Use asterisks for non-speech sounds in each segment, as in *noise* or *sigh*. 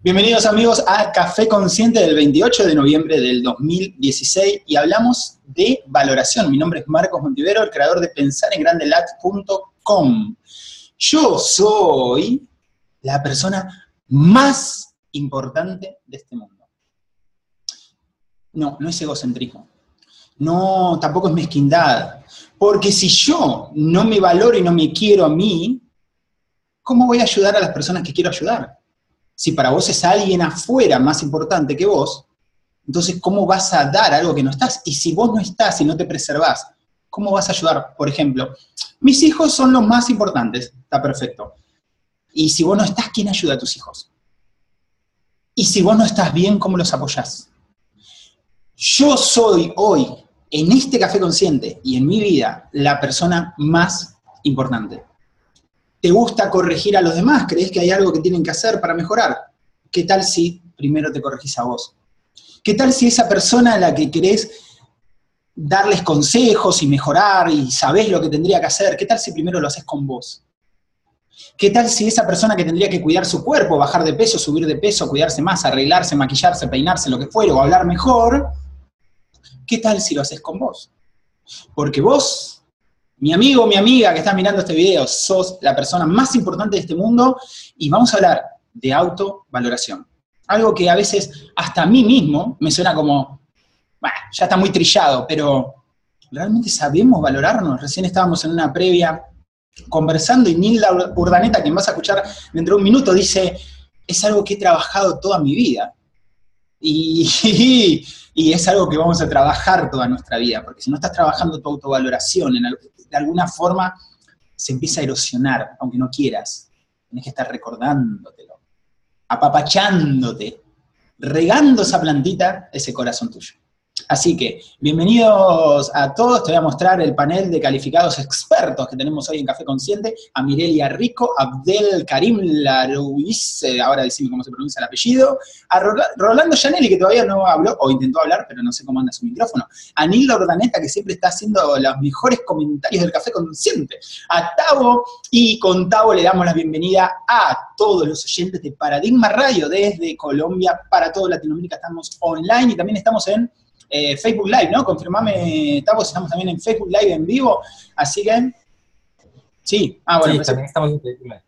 Bienvenidos amigos a Café Consciente del 28 de noviembre del 2016 y hablamos de valoración. Mi nombre es Marcos Montivero, el creador de pensarengrandelat.com. Yo soy la persona más importante de este mundo. No, no es egocentrismo. No, tampoco es mezquindad. Porque si yo no me valoro y no me quiero a mí, ¿cómo voy a ayudar a las personas que quiero ayudar? Si para vos es alguien afuera más importante que vos, entonces ¿cómo vas a dar algo que no estás? Y si vos no estás y no te preservás, ¿cómo vas a ayudar? Por ejemplo, mis hijos son los más importantes, está perfecto. Y si vos no estás, ¿quién ayuda a tus hijos? Y si vos no estás bien, ¿cómo los apoyás? Yo soy hoy, en este café consciente y en mi vida, la persona más importante. ¿Te gusta corregir a los demás? ¿Crees que hay algo que tienen que hacer para mejorar? ¿Qué tal si primero te corregís a vos? ¿Qué tal si esa persona a la que querés darles consejos y mejorar y sabés lo que tendría que hacer, qué tal si primero lo haces con vos? ¿Qué tal si esa persona que tendría que cuidar su cuerpo, bajar de peso, subir de peso, cuidarse más, arreglarse, maquillarse, peinarse, lo que fuera, o hablar mejor, qué tal si lo haces con vos? Porque vos mi amigo, mi amiga que está mirando este video, sos la persona más importante de este mundo y vamos a hablar de autovaloración. Algo que a veces hasta a mí mismo me suena como, bueno, ya está muy trillado, pero ¿realmente sabemos valorarnos? Recién estábamos en una previa conversando y Nilda Urdaneta, quien vas a escuchar dentro de un minuto, dice, es algo que he trabajado toda mi vida. *laughs* Y, es algo que vamos a trabajar toda nuestra vida, porque si no estás trabajando tu autovaloración en, de alguna forma se empieza a erosionar, aunque no quieras. Tienes que estar recordándotelo, apapachándote, regando esa plantita, ese corazón tuyo. Así que, bienvenidos a todos. Te voy a mostrar el panel de calificados expertos que tenemos hoy en Café Consciente. A Mirelia Rico, Abdel Karim Laruiz, eh, ahora decime cómo se pronuncia el apellido. A Rolando Janelli, que todavía no habló, o intentó hablar, pero no sé cómo anda su micrófono. A Nilda Ordaneta, que siempre está haciendo los mejores comentarios del Café Consciente. A Tavo, y con Tavo le damos la bienvenida a todos los oyentes de Paradigma Radio desde Colombia para toda Latinoamérica. Estamos online y también estamos en eh, Facebook Live, ¿no? Confirmame, Tavos, estamos también en Facebook Live en vivo, así que... Sí, ah, bueno. Sí, también estamos en Facebook Live.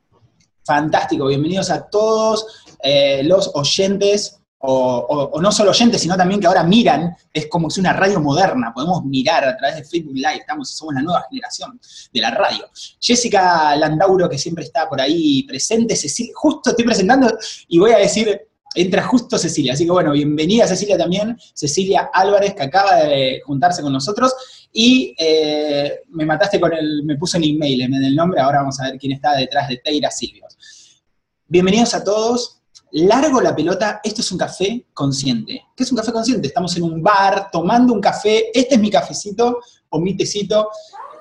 Fantástico, bienvenidos a todos eh, los oyentes, o, no solo oyentes, sino también que ahora miran, es como si una radio moderna, podemos mirar a través de Facebook Live, estamos, somos la nueva generación de la radio. Jessica Landauro, que siempre está por ahí presente, Cecilia, justo estoy presentando y voy a decir entra justo Cecilia. Así que bueno, bienvenida Cecilia también, Cecilia Álvarez, que acaba de juntarse con nosotros. Y eh, me mataste con el, me puso en email en el nombre, ahora vamos a ver quién está detrás de Teira Silvios. Bienvenidos a todos. Largo la pelota, esto es un café consciente. ¿Qué es un café consciente? Estamos en un bar tomando un café, este es mi cafecito o mi tecito.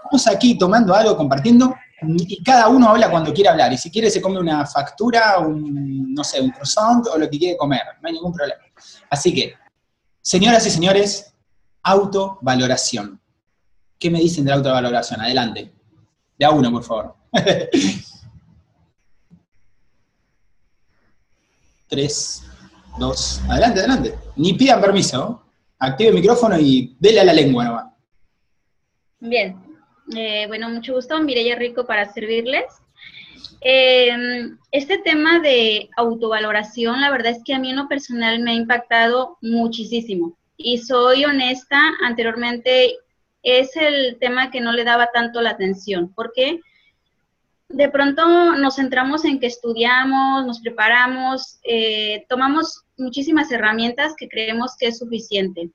Estamos aquí tomando algo, compartiendo, y cada uno habla cuando quiere hablar, y si quiere se come una factura, un, no sé, un croissant o lo que quiere comer, no hay ningún problema. Así que, señoras y señores, autovaloración. ¿Qué me dicen de la autovaloración? Adelante. De a uno, por favor. *laughs* Tres, dos, adelante, adelante. Ni pidan permiso. Active el micrófono y dele a la lengua nomás. Bien, eh, bueno, mucho gusto, Mireya Rico para servirles. Em, este tema de autovaloración, la verdad es que a mí en lo personal me ha impactado muchísimo. Y soy honesta, anteriormente es el tema que no le daba tanto la atención, porque de pronto nos centramos en que estudiamos, nos preparamos, eh, tomamos muchísimas herramientas que creemos que es suficiente.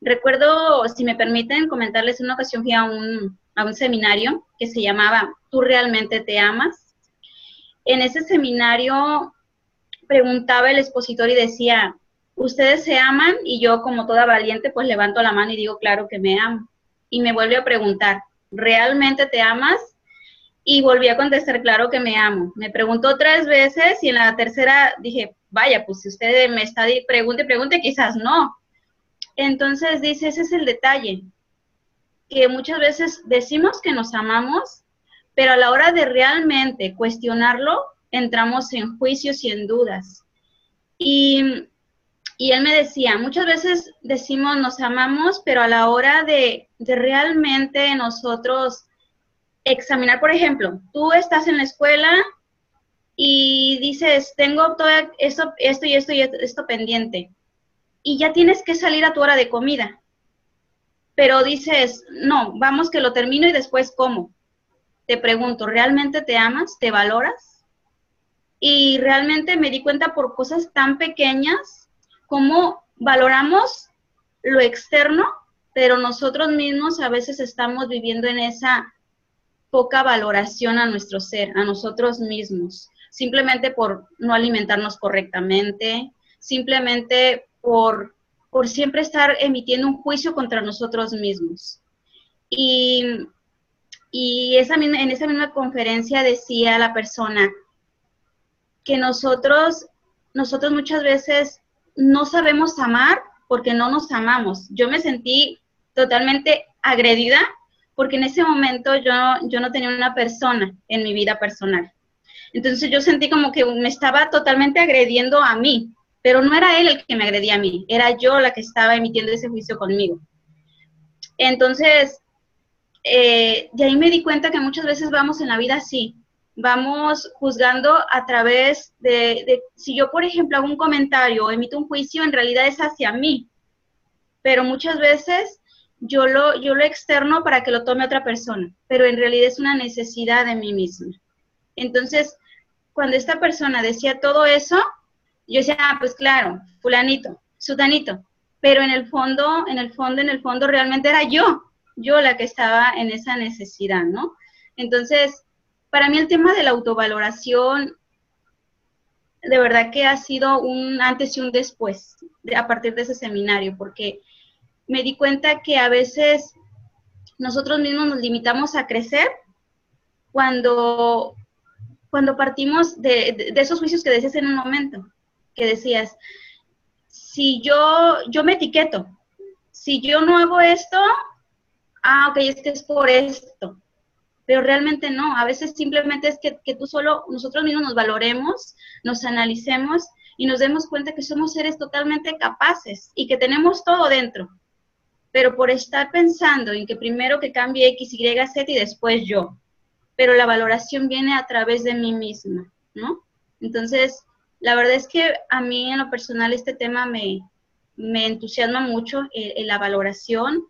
Recuerdo, si me permiten comentarles, en una ocasión fui a un, a un seminario que se llamaba ¿Tú realmente te amas? En ese seminario preguntaba el expositor y decía, ¿ustedes se aman? Y yo como toda valiente pues levanto la mano y digo, claro que me amo. Y me vuelve a preguntar, ¿realmente te amas? Y volví a contestar, claro que me amo. Me preguntó tres veces y en la tercera dije, vaya, pues si usted me está pregunte, pregunte, quizás no. Entonces dice, ese es el detalle que muchas veces decimos que nos amamos, pero a la hora de realmente cuestionarlo, entramos en juicios y en dudas. Y, y, él me decía, muchas veces decimos nos amamos, pero a la hora de, de realmente nosotros examinar, por ejemplo, tú estás en la escuela y dices, tengo todo esto, esto y esto y esto pendiente, y ya tienes que salir a tu hora de comida, pero dices, no, vamos que lo termino y después como. Te pregunto, ¿realmente te amas? ¿Te valoras? Y realmente me di cuenta por cosas tan pequeñas como valoramos lo externo, pero nosotros mismos a veces estamos viviendo en esa poca valoración a nuestro ser, a nosotros mismos, simplemente por no alimentarnos correctamente, simplemente por, por siempre estar emitiendo un juicio contra nosotros mismos. Y, y esa en esa misma conferencia decía la persona que nosotros, nosotros muchas veces no sabemos amar porque no nos amamos. Yo me sentí totalmente agredida porque en ese momento yo, yo no tenía una persona en mi vida personal. Entonces yo sentí como que me estaba totalmente agrediendo a mí, pero no era él el que me agredía a mí, era yo la que estaba emitiendo ese juicio conmigo. Entonces, eh, de ahí me di cuenta que muchas veces vamos en la vida así, vamos juzgando a través de, de, si yo, por ejemplo, hago un comentario o emito un juicio, en realidad es hacia mí, pero muchas veces yo lo, yo lo externo para que lo tome otra persona, pero en realidad es una necesidad de mí misma. Entonces, cuando esta persona decía todo eso, yo decía, ah, pues claro, fulanito, sutanito, pero en el fondo, en el fondo, en el fondo realmente era yo, yo la que estaba en esa necesidad, ¿no? Entonces, para mí el tema de la autovaloración, de verdad que ha sido un antes y un después a partir de ese seminario, porque me di cuenta que a veces nosotros mismos nos limitamos a crecer cuando, cuando partimos de, esos juicios que decías en un momento, que decías, si yo, yo me etiqueto, si yo no hago esto, ah, ok, es que es por esto, pero realmente no, a veces simplemente es que, que tú solo, nosotros mismos nos valoremos, nos analicemos y nos demos cuenta que somos seres totalmente capaces y que tenemos todo dentro, pero por estar pensando en que primero que cambie X, Y, Z y después yo. Pero la valoración viene a través de mí misma, ¿no? Entonces, la verdad es que a mí en lo personal este tema me, me entusiasma mucho, eh, en la valoración.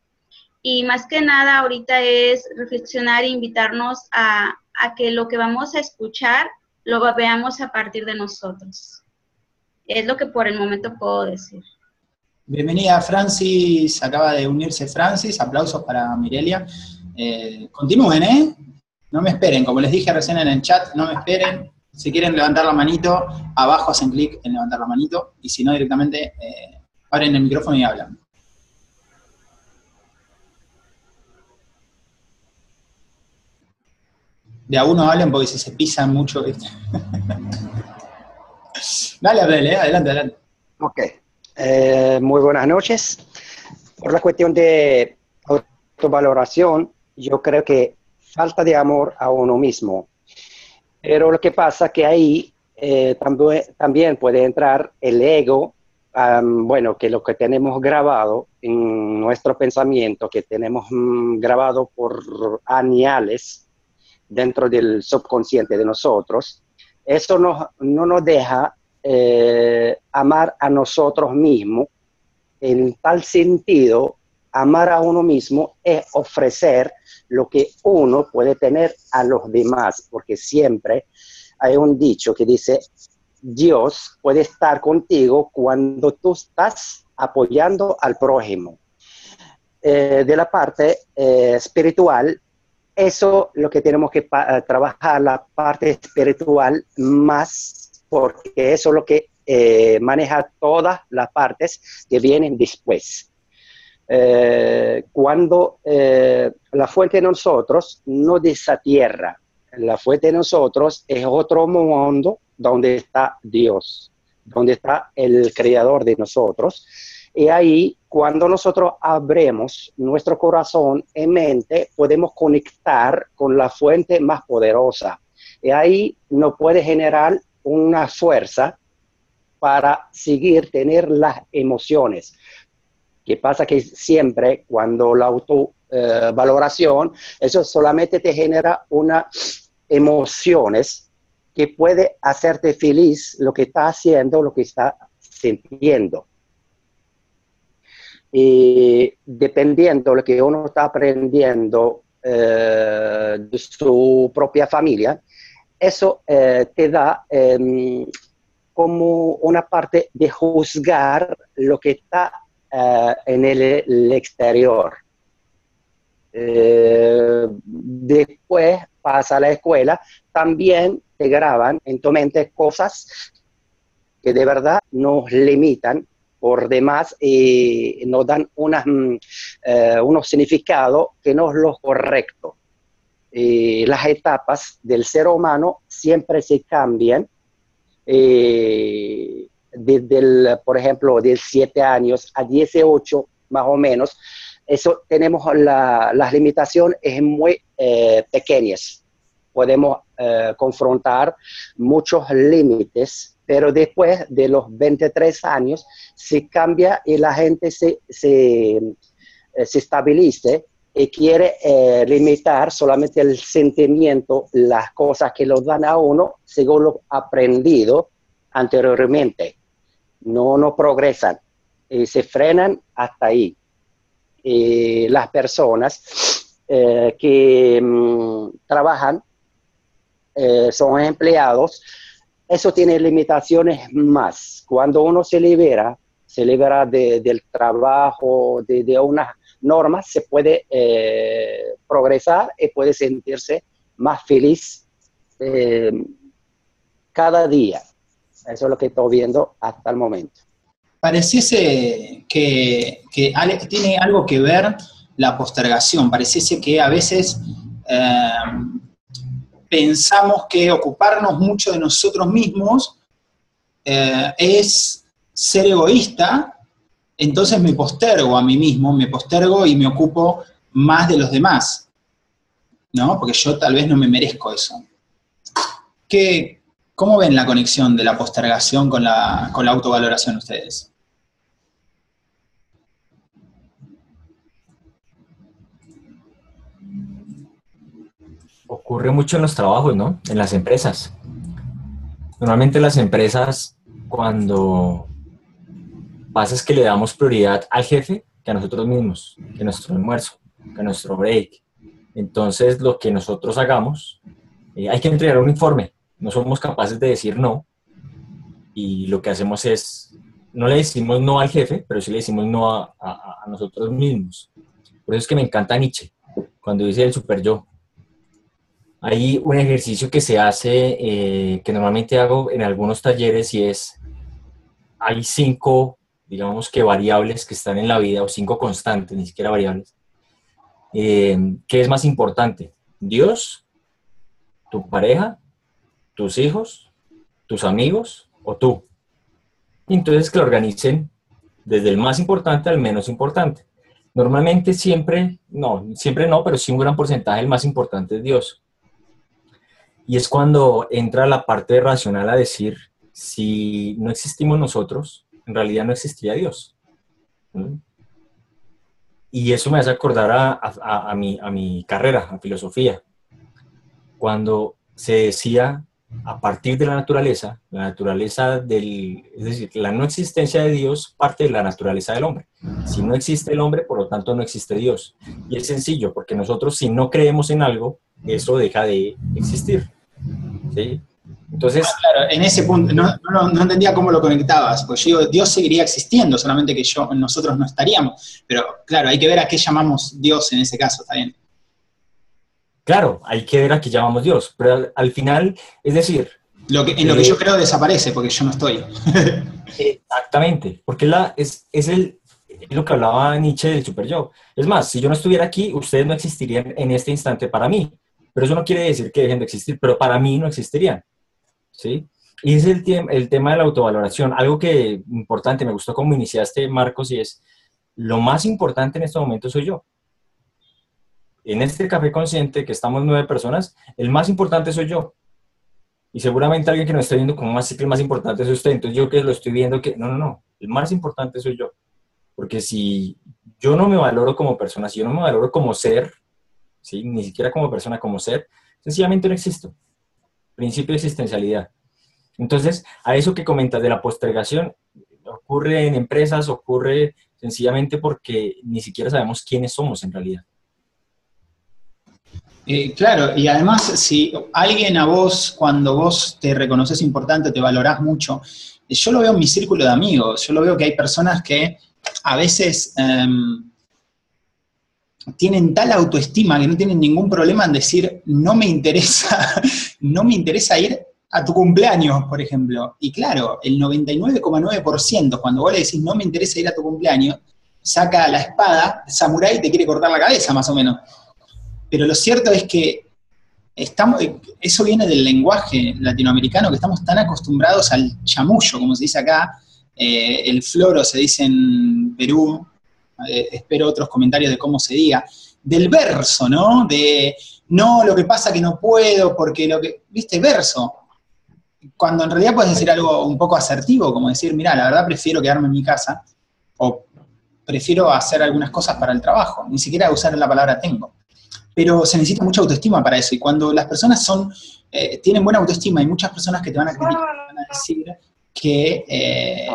Y más que nada ahorita es reflexionar e invitarnos a, a que lo que vamos a escuchar lo veamos a partir de nosotros. Es lo que por el momento puedo decir. Bienvenida Francis, acaba de unirse Francis, aplausos para Mirelia. Eh, continúen, ¿eh? No me esperen, como les dije recién en el chat, no me esperen. Si quieren levantar la manito, abajo hacen clic en levantar la manito, y si no, directamente eh, abren el micrófono y hablan. De a uno hablen porque si se pisan mucho. *laughs* dale, Abel, ¿eh? adelante, adelante. Ok. Eh, muy buenas noches. Por la cuestión de autovaloración, yo creo que falta de amor a uno mismo. Pero lo que pasa que ahí eh, también, también, puede entrar el ego, bueno, que lo que tenemos grabado en nuestro pensamiento, que tenemos mm, grabado por añales dentro del subconsciente de nosotros, eso no, no nos deja eh, amar a nosotros mismos. En tal sentido, amar a uno mismo es ofrecer lo que uno puede tener a los demás, porque siempre hay un dicho que dice, Dios puede estar contigo cuando tú estás apoyando al prójimo. Eh, de la parte eh, espiritual, eso lo que tenemos que trabajar, la parte espiritual más porque eso es lo que eh, maneja todas las partes que vienen después. Eh, cuando eh, la fuente de nosotros no desatierra, la fuente de nosotros es otro mundo donde está Dios, donde está el creador de nosotros. Y ahí, cuando nosotros abremos nuestro corazón y mente, podemos conectar con la fuente más poderosa. Y ahí nos puede generar una fuerza para seguir tener las emociones. ¿Qué pasa? Que siempre cuando la autovaloración, eso solamente te genera unas emociones que puede hacerte feliz lo que está haciendo, lo que está sintiendo. Y dependiendo de lo que uno está aprendiendo eh, de su propia familia, eso eh, te da em, como una parte de juzgar lo que está eh, en el, exterior. después pasa a la escuela, también te graban en tu mente cosas que de verdad nos limitan por demás y nos dan mm, eh, unos significados que no es lo correcto. las etapas del ser humano siempre se cambian. Desde, el, por ejemplo, de 7 años a 18 más o menos, eso tenemos las limitaciones muy eh, pequeñas. Podemos eh, confrontar muchos límites pero después de los 23 años se cambia y la gente se, se, eh, se estabilice y quiere eh, limitar solamente el sentimiento, las cosas que lo dan a uno según lo aprendido anteriormente. No, no progresan y se frenan hasta ahí. Y las personas eh, que mm, trabajan son empleados, eso tiene limitaciones más. Cuando uno se libera, se libera del trabajo, de, unas normas, se puede eh, progresar y puede sentirse más feliz eh, cada día. Eso es lo que estoy viendo hasta el momento. Pareciese que, tiene algo que ver la postergación, pareciese que a veces eh, pensamos que ocuparnos mucho de nosotros mismos eh, es ser egoísta, entonces me postergo a mí mismo, me postergo y me ocupo más de los demás, ¿no? Porque yo tal vez no me merezco eso. ¿Qué, ¿Cómo ven la conexión de la postergación con la, con la autovaloración ustedes? ocurre mucho en los trabajos, ¿no? En las empresas. Normalmente las empresas, cuando pasa es que le damos prioridad al jefe que a nosotros mismos, que a nuestro almuerzo, que nuestro break. Entonces, lo que nosotros hagamos, eh, hay que entregar un informe. No somos capaces de decir no. Y lo que hacemos es, no le decimos no al jefe, pero sí le decimos no a, nosotros mismos. Por eso es que me encanta Nietzsche, cuando dice el super yo. Hay un ejercicio que se hace, eh, que normalmente hago en algunos talleres y es, hay cinco, digamos que variables que están en la vida, o cinco constantes, ni siquiera variables. Eh, ¿Qué es más importante? ¿Dios, tu pareja, tus hijos, tus amigos o tú? entonces que lo organicen desde el más importante al menos importante. Normalmente siempre, no, siempre no, pero sí un gran porcentaje, el más importante es Dios. Y es cuando entra la parte racional a decir, si no existimos nosotros, en realidad no existiría Dios. Y eso me hace acordar a, a mi carrera, a filosofía. Cuando se decía, a partir de la naturaleza, la naturaleza del, es decir, la no existencia de Dios parte de la naturaleza del hombre. Si no existe el hombre, por lo tanto no existe Dios. Y es sencillo, porque nosotros si no creemos en algo, eso deja de existir. ¿sí? Entonces, ah, claro, en ese punto no, entendía cómo lo conectabas, pues yo digo, Dios seguiría existiendo, solamente que yo, nosotros no estaríamos. Pero claro, hay que ver a qué llamamos Dios en ese caso, está bien. Claro, hay que ver a qué llamamos Dios, pero al, final, es decir... Lo que, en lo que yo eh, creo desaparece, porque yo no estoy. *laughs* exactamente, porque la, es, es, el, lo que hablaba Nietzsche del super yo. Es más, si yo no estuviera aquí, ustedes no existirían en este instante para mí. Pero eso no quiere decir que dejen de existir, pero para mí no existirían. ¿sí? Y es el, el tema de la autovaloración. Algo que importante, me gustó cómo iniciaste, Marcos, y es, lo más importante en este momento soy yo. En este café consciente, que estamos nueve personas, el más importante soy yo. Y seguramente alguien que nos está viendo como más el más importante es usted. Entonces yo que lo estoy viendo que, no, no, no, el más importante soy yo. Porque si yo no me valoro como persona, si yo no me valoro como ser, ¿sí? ni siquiera como persona, como ser, sencillamente no existo. Principio de existencialidad. Entonces, a eso que comentas de la postergación, ocurre en empresas, ocurre sencillamente porque ni siquiera sabemos quiénes somos en realidad. Eh, claro, y además, si alguien a vos, cuando vos te reconoces importante, te valorás mucho, yo lo veo en mi círculo de amigos, yo lo veo que hay personas que a veces em, tienen tal autoestima que no tienen ningún problema en decir, no me interesa, *laughs* no me interesa ir a tu cumpleaños, por ejemplo. Y claro, el 99,9% cuando vos le decís, no me interesa ir a tu cumpleaños, saca la espada, samurái te quiere cortar la cabeza, más o menos. Pero lo cierto es que estamos, eso viene del lenguaje latinoamericano, que estamos tan acostumbrados al chamullo, como se dice acá, eh, el floro se dice en Perú, eh, espero otros comentarios de cómo se diga, del verso, ¿no? De, no, lo que pasa que no puedo, porque lo que, viste, verso. Cuando en realidad puedes decir algo un poco asertivo, como decir, mira, la verdad prefiero quedarme en mi casa, o prefiero hacer algunas cosas para el trabajo, ni siquiera usar la palabra tengo. Pero se necesita mucha autoestima para eso, y cuando las personas son, eh, tienen buena autoestima, hay muchas personas que te van a decir que, eh,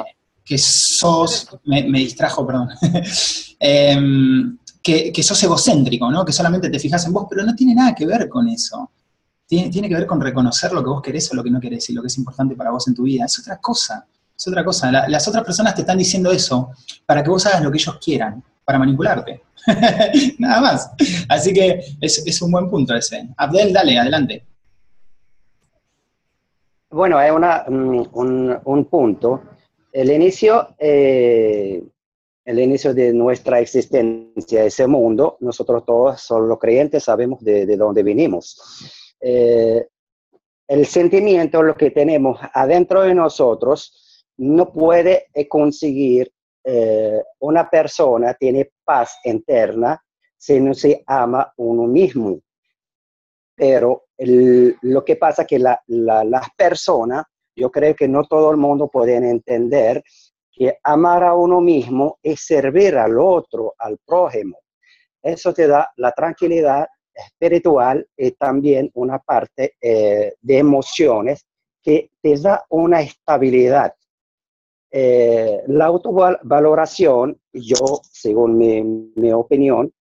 que sos, me, distrajo, perdón, *laughs* em, que, sos egocéntrico, ¿no? Que solamente te fijas en vos, pero no tiene nada que ver con eso. Tiene, tiene, que ver con reconocer lo que vos querés o lo que no querés y lo que es importante para vos en tu vida. Es otra cosa, es otra cosa. las otras personas te están diciendo eso para que vos hagas lo que ellos quieran, para manipularte. *laughs* nada más. Así que es, es un buen punto ese. Abdel, dale, adelante. Bueno, es una, mm, un, un, punto. El inicio, eh, el inicio de nuestra existencia, ese mundo, nosotros todos, solo creyentes, sabemos de, de dónde vinimos. Eh, el sentimiento, lo que tenemos adentro de nosotros, no puede conseguir eh, una persona, tiene paz interna si no se ama uno mismo. Pero lo que pasa es que la, las personas, yo creo que no todo el mundo puede entender que amar a uno mismo es servir al otro, al prójimo. Eso te da la tranquilidad espiritual y también una parte eh, de emociones que te da una estabilidad. Eh, la autovaloración, yo, según mi, mi opinión,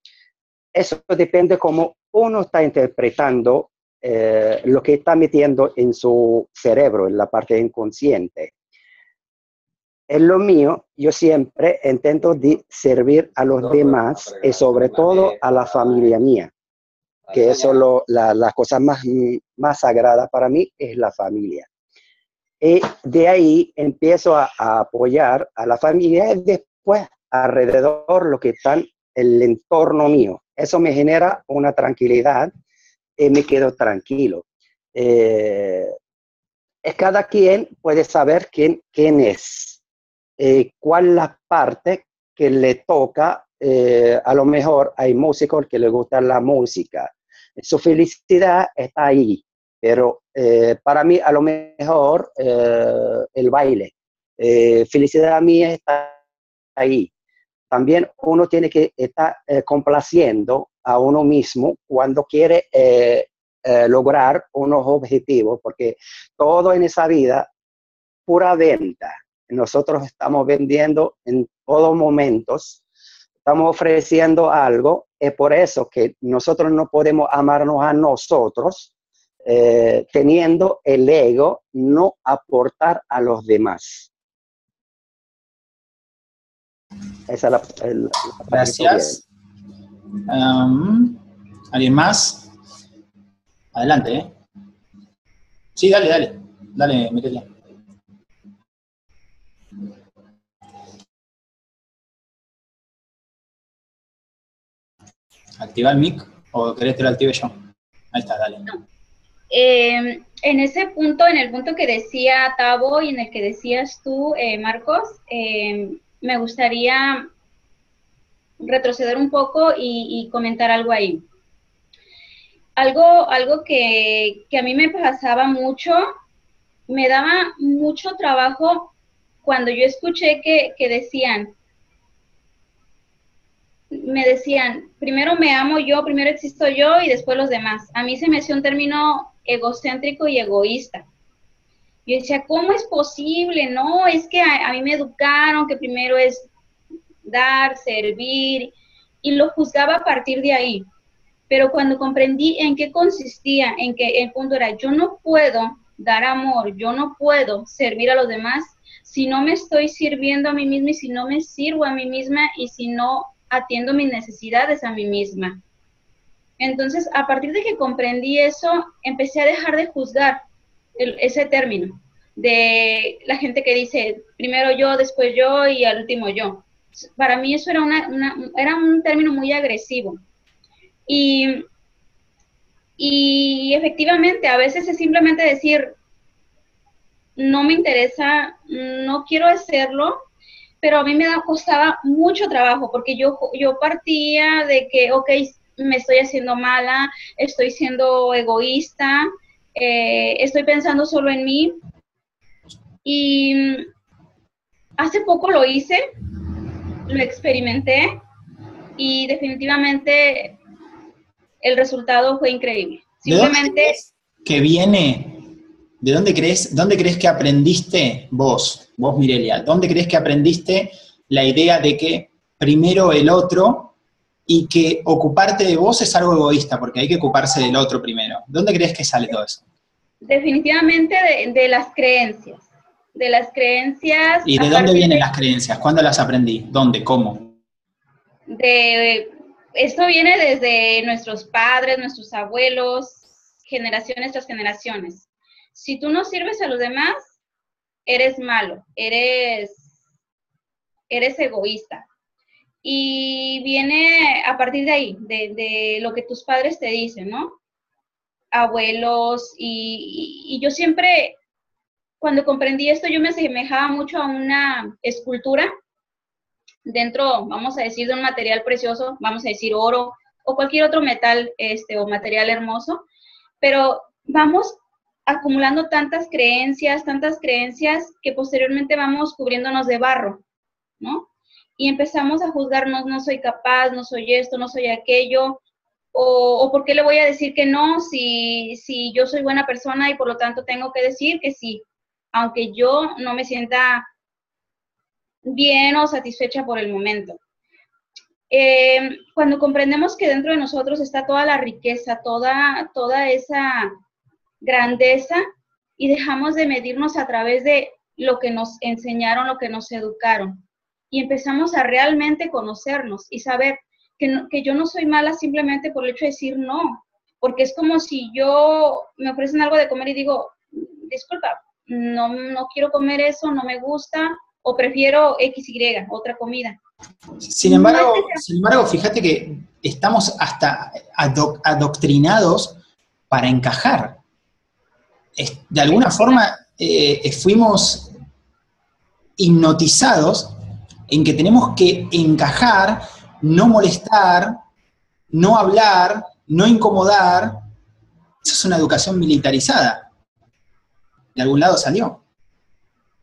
eso depende cómo uno está interpretando eh, lo que está metiendo en su cerebro, en la parte inconsciente. En lo mío, yo siempre intento de servir a los demás y sobre todo a la familia mía, que eso es la, la, cosa más, más sagrada para mí, es la familia. Y de ahí empiezo a, a apoyar a la familia y después alrededor lo que está el entorno mío. Eso me genera una tranquilidad y me quedo tranquilo. Eh, cada quien puede saber quién, quién es, eh, cuál la parte que le toca. Eh, a lo mejor hay músicos que le gusta la música. Su felicidad está ahí, pero eh, para mí a lo mejor el baile. felicidad mía está ahí. También uno tiene que estar complaciendo a uno mismo cuando quiere eh, eh, lograr unos objetivos, porque todo en esa vida, pura venta. Nosotros estamos vendiendo en todos momentos, estamos ofreciendo algo, es por eso que nosotros no podemos amarnos a nosotros eh, teniendo el ego, no aportar a los demás. Esa es la, Gracias. ¿Alguien más? Adelante, ¿eh? Sí, dale, dale. Dale, métele. ¿Activa el mic o querés que lo active yo? Ahí está, dale. Eh, en ese punto, en el punto que decía Tavo y en el que decías tú, eh, Marcos, eh, me gustaría retroceder un poco y, comentar algo ahí. Algo, algo que, a mí me pasaba mucho me daba mucho trabajo cuando yo escuché que decían, me decían, primero me amo yo, primero existo yo y después los demás. A mí se me hacía un término egocéntrico y egoísta. Yo decía, ¿cómo es posible? No, es que a, mí me educaron que primero es dar, servir, y lo juzgaba a partir de ahí. Pero cuando comprendí en qué consistía, en que el punto era, yo no puedo dar amor, yo no puedo servir a los demás si no me estoy sirviendo a mí misma y si no me sirvo a mí misma y si no atiendo mis necesidades a mí misma. Entonces, a partir de que comprendí eso, empecé a dejar de juzgar ese término de la gente que dice primero yo, después yo y al último yo. Para mí eso era, una, era un término muy agresivo. Y, y efectivamente, a veces es simplemente decir, no me interesa, no quiero hacerlo, pero a mí me costaba mucho trabajo porque yo, yo partía de que, ok, me estoy haciendo mala, estoy siendo egoísta, eh, estoy pensando solo en mí. Y hace poco lo hice, lo experimenté y definitivamente el resultado fue increíble. Simplemente... que viene? ¿De dónde crees, dónde crees que aprendiste vos? vos Mirelia, ¿dónde crees que aprendiste la idea de que primero el otro y que ocuparte de vos es algo egoísta, porque hay que ocuparse del otro primero? ¿Dónde crees que sale todo eso? Definitivamente de, las creencias. De las creencias. ¿Y de dónde vienen las creencias? ¿Cuándo las aprendí? ¿Dónde? ¿Cómo? De, esto viene desde nuestros padres, nuestros abuelos, generaciones tras generaciones. Si tú no sirves a los demás, eres malo, eres, eres egoísta. Y viene a partir de ahí, de, lo que tus padres te dicen, ¿no? Abuelos, y, yo siempre, cuando comprendí esto, yo me asemejaba mucho a una escultura dentro, vamos a decir, de un material precioso, vamos a decir oro o cualquier otro metal este, o material hermoso, pero vamos acumulando tantas creencias, tantas creencias que posteriormente vamos cubriéndonos de barro, ¿no? Y empezamos a juzgarnos, no soy capaz, no soy esto, no soy aquello, o, por qué le voy a decir que no si, si yo soy buena persona y por lo tanto tengo que decir que sí, aunque yo no me sienta bien o satisfecha por el momento. Eh, cuando comprendemos que dentro de nosotros está toda la riqueza, toda, toda esa grandeza y dejamos de medirnos a través de lo que nos enseñaron, lo que nos educaron. Y empezamos a realmente conocernos y saber que, que yo no soy mala simplemente por el hecho de decir no, porque es como si yo me ofrecen algo de comer y digo, disculpa, no, no quiero comer eso, no me gusta, o prefiero XY, otra comida. Sin embargo, sin embargo, fíjate que estamos hasta adoctrinados para encajar de alguna forma eh, fuimos hipnotizados en que tenemos que encajar, no molestar, no hablar, no incomodar. Eso es una educación militarizada. De algún lado salió.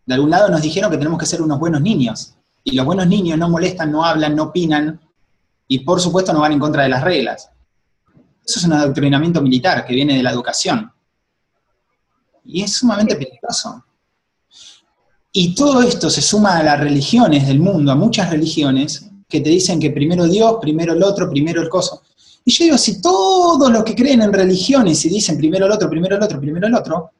De algún lado nos dijeron que tenemos que ser unos buenos niños. Y los buenos niños no molestan, no hablan, no opinan, y por supuesto no van en contra de las reglas. Eso es un adoctrinamiento militar que viene de la educación. Y es sumamente peligroso. Y todo esto se suma a las religiones del mundo, a muchas religiones, que te dicen que primero Dios, primero el otro, primero el coso. Y yo digo, si todos los que creen en religiones y dicen primero el otro, primero el otro, primero el otro,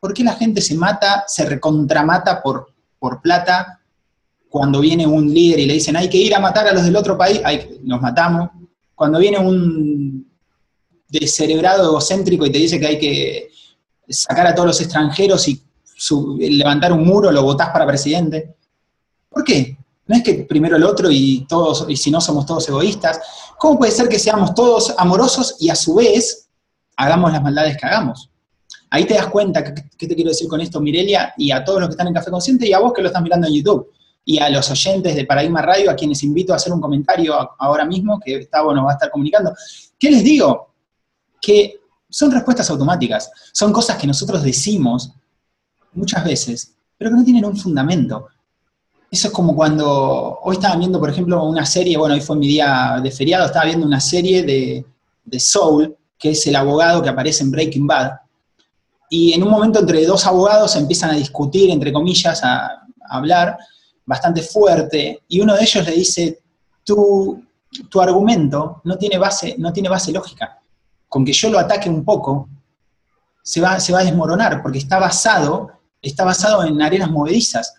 ¿por qué la gente se mata, se recontramata por, por plata cuando viene un líder y le dicen hay que ir a matar a los del otro país? Nos matamos. Cuando viene un descerebrado egocéntrico y te dice que hay que sacar a todos los extranjeros y levantar un muro, lo votás para presidente. ¿Por qué? No es que primero el otro y todos, y si no somos todos egoístas. ¿Cómo puede ser que seamos todos amorosos y a su vez hagamos las maldades que hagamos? Ahí te das cuenta, ¿qué te quiero decir con esto, Mirelia? Y a todos los que están en Café Consciente y a vos que lo estás mirando en YouTube. Y a los oyentes de Paradigma Radio, a quienes invito a hacer un comentario ahora mismo, que Gustavo nos va a estar comunicando. ¿Qué les digo? Que son respuestas automáticas, son cosas que nosotros decimos muchas veces, pero que no tienen un fundamento. Eso es como cuando hoy estaba viendo, por ejemplo, una serie, bueno, hoy fue mi día de feriado, estaba viendo una serie de, de Soul, que es el abogado que aparece en Breaking Bad, y en un momento entre dos abogados empiezan a discutir, entre comillas, a, a hablar bastante fuerte, y uno de ellos le dice, tu, tu argumento no tiene, base, no tiene base lógica. Con que yo lo ataque un poco, se va, se va a desmoronar, porque está basado, está basado en arenas movedizas.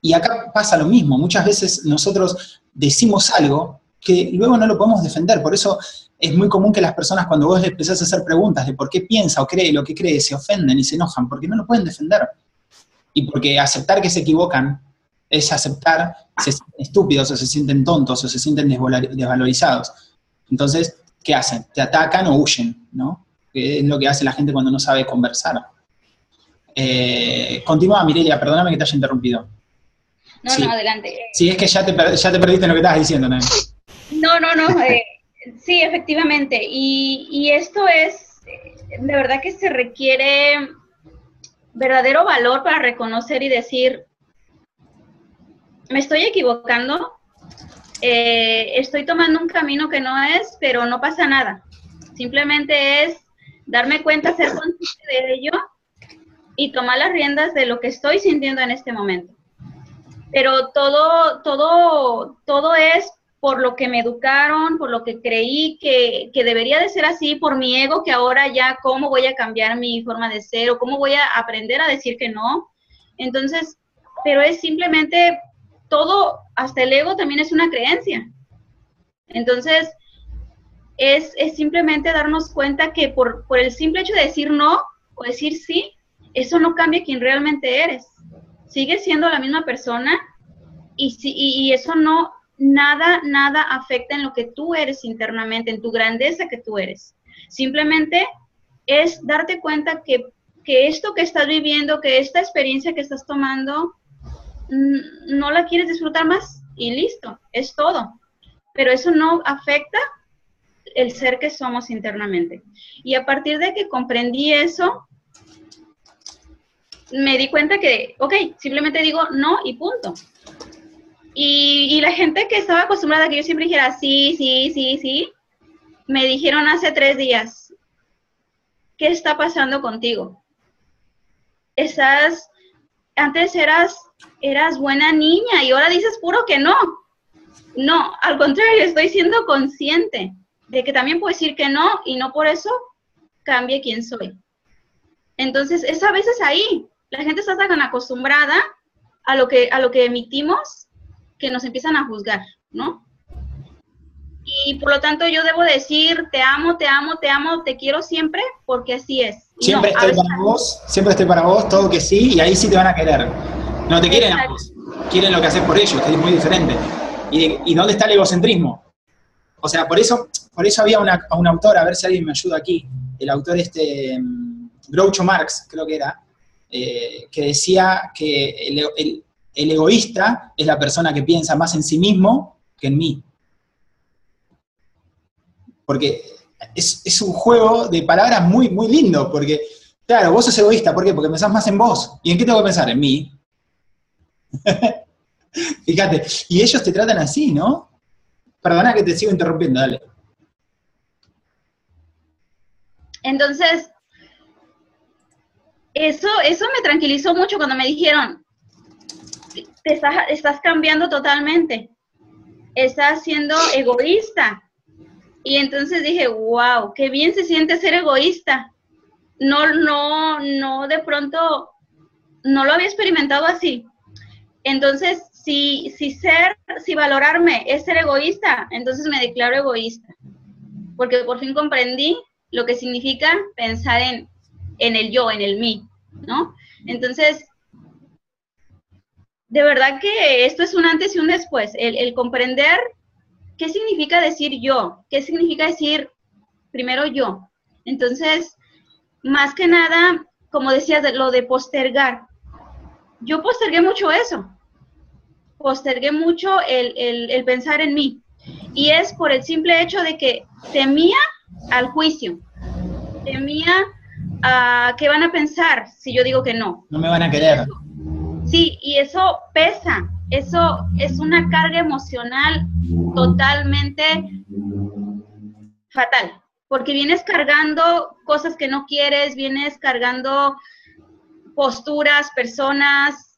Y acá pasa lo mismo, muchas veces nosotros decimos algo que luego no lo podemos defender, por eso es muy común que las personas cuando vos les empezás a hacer preguntas de por qué piensa o cree lo que cree, se ofenden y se enojan, porque no lo pueden defender. Y porque aceptar que se equivocan es aceptar, se sienten estúpidos o se sienten tontos o se sienten desvalorizados. Entonces, ¿qué hacen? Te atacan o huyen, ¿no? Que es lo que hace la gente cuando no sabe conversar. Eh, continúa, Mirelia, perdóname que te haya interrumpido. No, no, adelante. Sí, es que ya te, ya te perdiste en lo que estabas diciendo, ¿no? No, no, no. Eh, sí, efectivamente. Y, y esto es, de verdad que se requiere verdadero valor para reconocer y decir, me estoy equivocando, eh, estoy tomando un camino que no es, pero no pasa nada. Simplemente es darme cuenta, ser consciente de ello y tomar las riendas de lo que estoy sintiendo en este momento. Pero todo, todo, todo es por lo que me educaron, por lo que creí que, que, debería de ser así, por mi ego, que ahora ya cómo voy a cambiar mi forma de ser o cómo voy a aprender a decir que no. Entonces, pero es simplemente todo, hasta el ego también es una creencia. Entonces, es, simplemente darnos cuenta que por, el simple hecho de decir no o decir sí, eso no cambia quién realmente eres. Sigues siendo la misma persona y, y eso no, nada, nada afecta en lo que tú eres internamente, en tu grandeza que tú eres. Simplemente es darte cuenta que, que esto que estás viviendo, que esta experiencia que estás tomando, no la quieres disfrutar más y listo, es todo. Pero eso no afecta el ser que somos internamente. Y a partir de que comprendí eso, me di cuenta que, ok, simplemente digo no y punto. Y, la gente que estaba acostumbrada a que yo siempre dijera sí, sí, sí, sí, me dijeron hace tres días, ¿qué está pasando contigo? Estás, antes eras eras buena niña y ahora dices puro que no. No, al contrario, estoy siendo consciente de que también puedo decir que no y no por eso cambie quién soy. Entonces, es a veces ahí. La gente está tan acostumbrada a lo que, a lo que emitimos que nos empiezan a juzgar, ¿no? Y por lo tanto yo debo decir, te amo, te amo, te amo, te quiero siempre, porque así es. siempre estoy para vos, siempre estoy para vos, todo que sí, y ahí sí te van a querer. No te quieren ambos, quieren lo que haces por ellos, que es muy diferente. ¿Y, dónde está el egocentrismo? O sea, por eso, por eso había una, un autor, a ver si alguien me ayuda aquí, el autor este, mm, Groucho Marx, creo que era, eh, que decía que el, egoísta es la persona que piensa más en sí mismo que en mí. Porque es, un juego de palabras muy, muy lindo, porque, claro, vos sos egoísta, ¿por qué? Porque pensás más en vos. ¿Y en qué tengo que pensar? En mí. *laughs* Fíjate, y ellos te tratan así, ¿no? Perdona que te sigo interrumpiendo, dale. Entonces, eso, eso me tranquilizó mucho cuando me dijeron, te estás, estás cambiando totalmente, estás siendo egoísta. Y entonces dije, wow, qué bien se siente ser egoísta. No, no, no, de pronto, no lo había experimentado así. Entonces, si, si ser, si valorarme es ser egoísta, entonces me declaro egoísta. Porque por fin comprendí lo que significa pensar en, en el yo, en el mí, ¿no? Entonces, de verdad que esto es un antes y un después. El, el comprender qué significa decir yo, qué significa decir primero yo. Entonces, más que nada, como decías, lo de postergar yo postergué mucho eso. Postergué mucho el, pensar en mí. Y es por el simple hecho de que temía al juicio. Temía a qué van a pensar si yo digo que no. No me van a querer. Sí, y eso pesa, eso es una carga emocional totalmente fatal, porque vienes cargando cosas que no quieres, vienes cargando posturas, personas,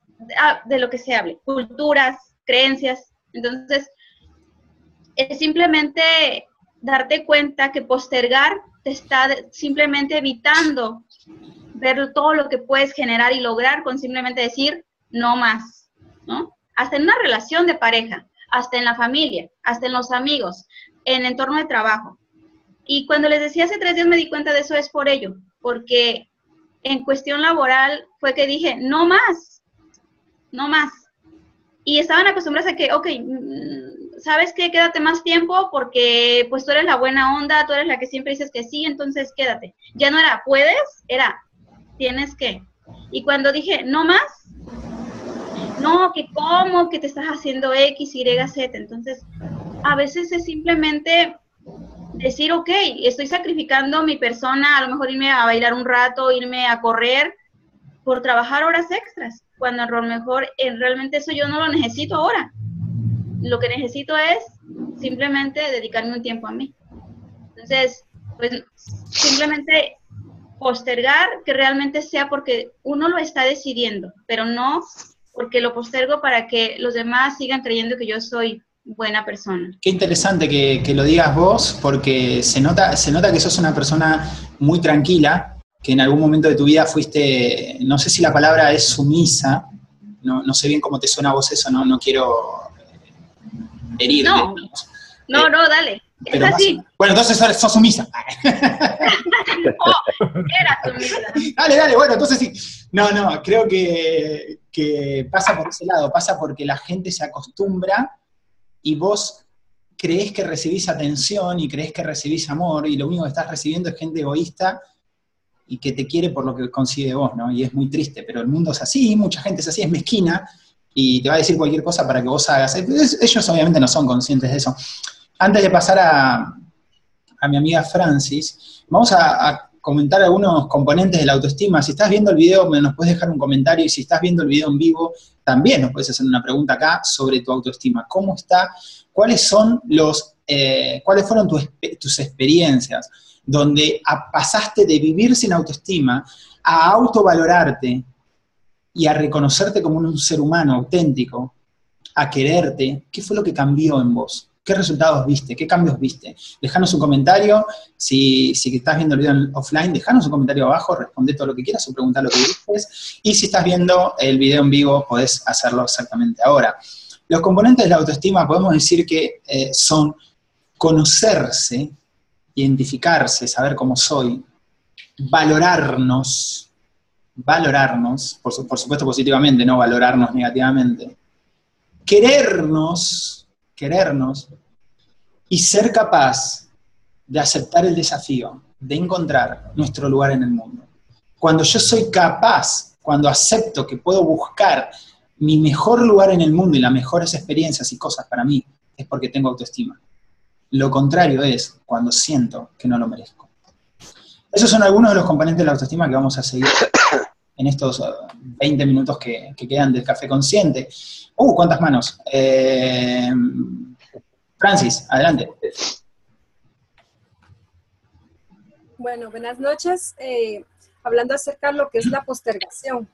de lo que se hable, culturas, creencias. Entonces, es simplemente darte cuenta que postergar te está simplemente evitando ver todo lo que puedes generar y lograr con simplemente decir no más, ¿no? Hasta en una relación de pareja, hasta en la familia, hasta en los amigos, en el entorno de trabajo. Y cuando les decía hace tres días me di cuenta de eso es por ello, porque en cuestión laboral fue que dije, no más, no más. Y estaban acostumbrados a que, ok, mm, ¿sabes qué? Quédate más tiempo porque pues tú eres la buena onda, tú eres la que siempre dices que sí, entonces quédate. Ya no era, puedes, era, tienes que. Y cuando dije, no más, no, que cómo, que te estás haciendo X, Y, Z. Entonces, a veces es simplemente decir, ok, estoy sacrificando mi persona, a lo mejor irme a bailar un rato, irme a correr por trabajar horas extras, cuando a lo mejor eh, realmente eso yo no lo necesito ahora. Lo que necesito es simplemente dedicarme un tiempo a mí. Entonces, pues simplemente postergar que realmente sea porque uno lo está decidiendo, pero no porque lo postergo para que los demás sigan creyendo que yo soy buena persona. Qué interesante que, lo digas vos, porque se nota, se nota que sos una persona muy tranquila, que en algún momento de tu vida fuiste, no sé si la palabra es sumisa, no, sé bien cómo te suena a vos eso, no, no quiero herir. No, no, no, dale. es así. bueno, entonces sos sumisa. *laughs* oh, era sumisa. Dale, dale, bueno, entonces sí. No, no, creo que, que pasa por ese lado, pasa porque la gente se acostumbra y vos creés que recibís atención y creés que recibís amor y lo único que estás recibiendo es gente egoísta y que te quiere por lo que consigue vos, ¿no? Y es muy triste, pero el mundo es así, mucha gente es así, es mezquina y te va a decir cualquier cosa para que vos hagas. Ellos obviamente no son conscientes de eso. Antes de pasar a, a mi amiga Francis, vamos a comentar algunos componentes de la autoestima. Si estás viendo el video, nos puedes dejar un comentario y si estás viendo el video en vivo, también nos puedes hacer una pregunta acá sobre tu autoestima. ¿Cómo está? ¿Cuáles son los, eh, cuáles fueron tus experiencias donde pasaste de vivir sin autoestima a autovalorarte y a reconocerte como un ser humano auténtico, a quererte? ¿Qué fue lo que cambió en vos? ¿Qué resultados viste? ¿Qué cambios viste? Dejanos un comentario. Si, si estás viendo el video offline, dejanos un comentario abajo, responde todo lo que quieras o pregunta lo que quieras. Y si estás viendo el video en vivo, podés hacerlo exactamente ahora. Los componentes de la autoestima podemos decir que eh, son conocerse, identificarse, saber cómo soy, valorarnos, valorarnos, por, por supuesto positivamente, no valorarnos negativamente, querernos, querernos y ser capaz de aceptar el desafío, de encontrar nuestro lugar en el mundo. Cuando yo soy capaz, cuando acepto que puedo buscar mi mejor lugar en el mundo y las mejores experiencias y cosas para mí, es porque tengo autoestima. Lo contrario es cuando siento que no lo merezco. Esos son algunos de los componentes de la autoestima que vamos a seguir en estos 20 uh, minutos que, quedan del café consciente. ¡Uh, cuántas manos! Eh, Francis, adelante. Bueno, buenas noches. Eh, hablando acerca de lo que es la postergación.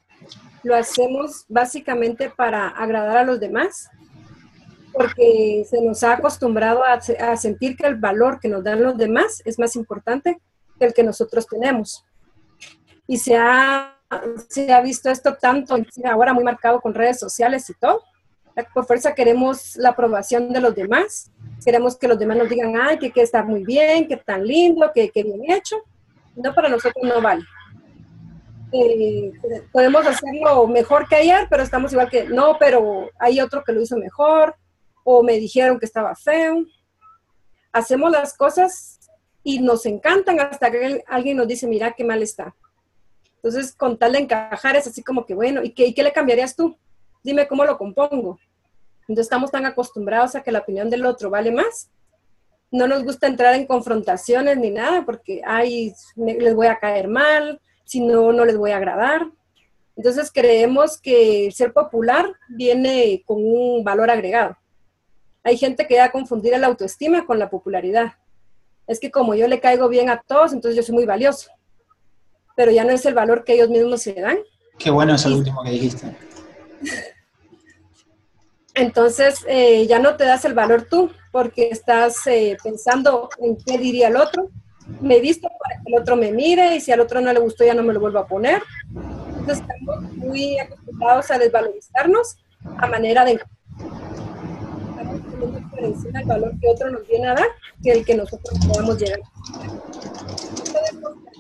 Lo hacemos básicamente para agradar a los demás, porque se nos ha acostumbrado a, a sentir que el valor que nos dan los demás es más importante que el que nosotros tenemos. Y se ha se ha visto esto tanto ahora muy marcado con redes sociales y todo. Por fuerza queremos la aprobación de los demás, queremos que los demás nos digan, ay, que, que está muy bien, que tan lindo, que, que bien hecho. No, para nosotros no vale. Eh, podemos hacerlo mejor que ayer, pero estamos igual que, no, pero hay otro que lo hizo mejor, o me dijeron que estaba feo. Hacemos las cosas y nos encantan hasta que alguien nos dice, mira qué mal está. Entonces, con tal de encajar es así como que, bueno, ¿y qué, qué le cambiarías tú? Dime cómo lo compongo. Entonces, estamos tan acostumbrados a que la opinión del otro vale más. No nos gusta entrar en confrontaciones ni nada porque, ay, les voy a caer mal, si no, no les voy a agradar. Entonces creemos que ser popular viene con un valor agregado. Hay gente que va a la autoestima con la popularidad. Es que como yo le caigo bien a todos, entonces yo soy muy valioso. Pero ya no es el valor que ellos mismos se dan. Qué bueno eso último que dijiste. *laughs* Entonces eh, ya no te das el valor tú, porque estás eh, pensando en qué diría el otro. Me he visto para que el otro me mire y si al otro no le gustó ya no me lo vuelvo a poner. Entonces estamos muy acostumbrados a desvalorizarnos a manera de el valor que otro nos viene a dar que el que nosotros podamos llegar.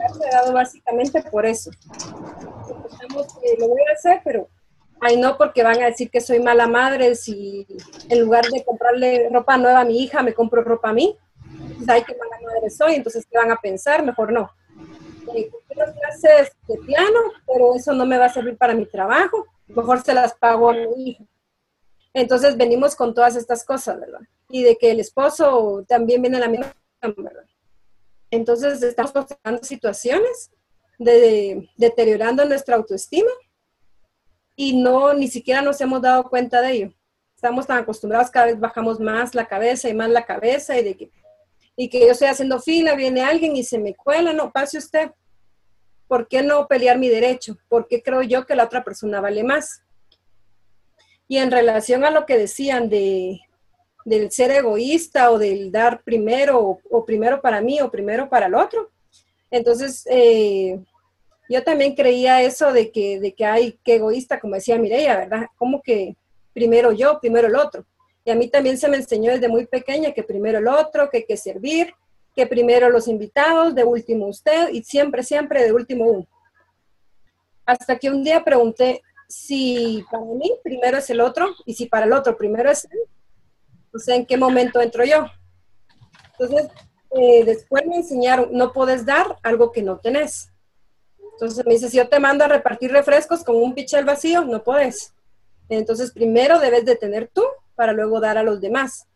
Esto de dado básicamente por eso. Eh, lo voy a hacer, pero ay no, porque van a decir que soy mala madre si en lugar de comprarle ropa nueva a mi hija, me compro ropa a mí. Pues, ay, qué mala madre soy, entonces, ¿qué van a pensar? Mejor no. Eh, las clases de piano, pero eso no me va a servir para mi trabajo. Mejor se las pago a mi hija. Entonces venimos con todas estas cosas, ¿verdad? Y de que el esposo también viene a la misma, ¿verdad? Entonces estamos pasando situaciones de, deteriorando nuestra autoestima y no, ni siquiera nos hemos dado cuenta de ello. Estamos tan acostumbrados, cada vez bajamos más la cabeza y más la cabeza y de que, que yo estoy haciendo fila, viene alguien y se me cuela, no, pase usted. ¿Por qué no pelear mi derecho? ¿Por qué creo yo que la otra persona vale más? Y en relación a lo que decían de, del ser egoísta o del dar primero o, primero para mí o primero para el otro, entonces eh, yo también creía eso de que, de que hay que egoísta, como decía Mireia, ¿verdad? Como que primero yo, primero el otro. Y a mí también se me enseñó desde muy pequeña que primero el otro, que hay que servir, que primero los invitados, de último usted y siempre, siempre de último uno. Hasta que un día pregunté, si para mí primero es el otro y si para el otro primero es él, no sé en qué momento entro yo. Entonces, eh, después me enseñaron, no puedes dar algo que no tenés. Entonces me dice, si yo te mando a repartir refrescos con un pichel vacío, no puedes. Entonces, primero debes de tener tú para luego dar a los demás.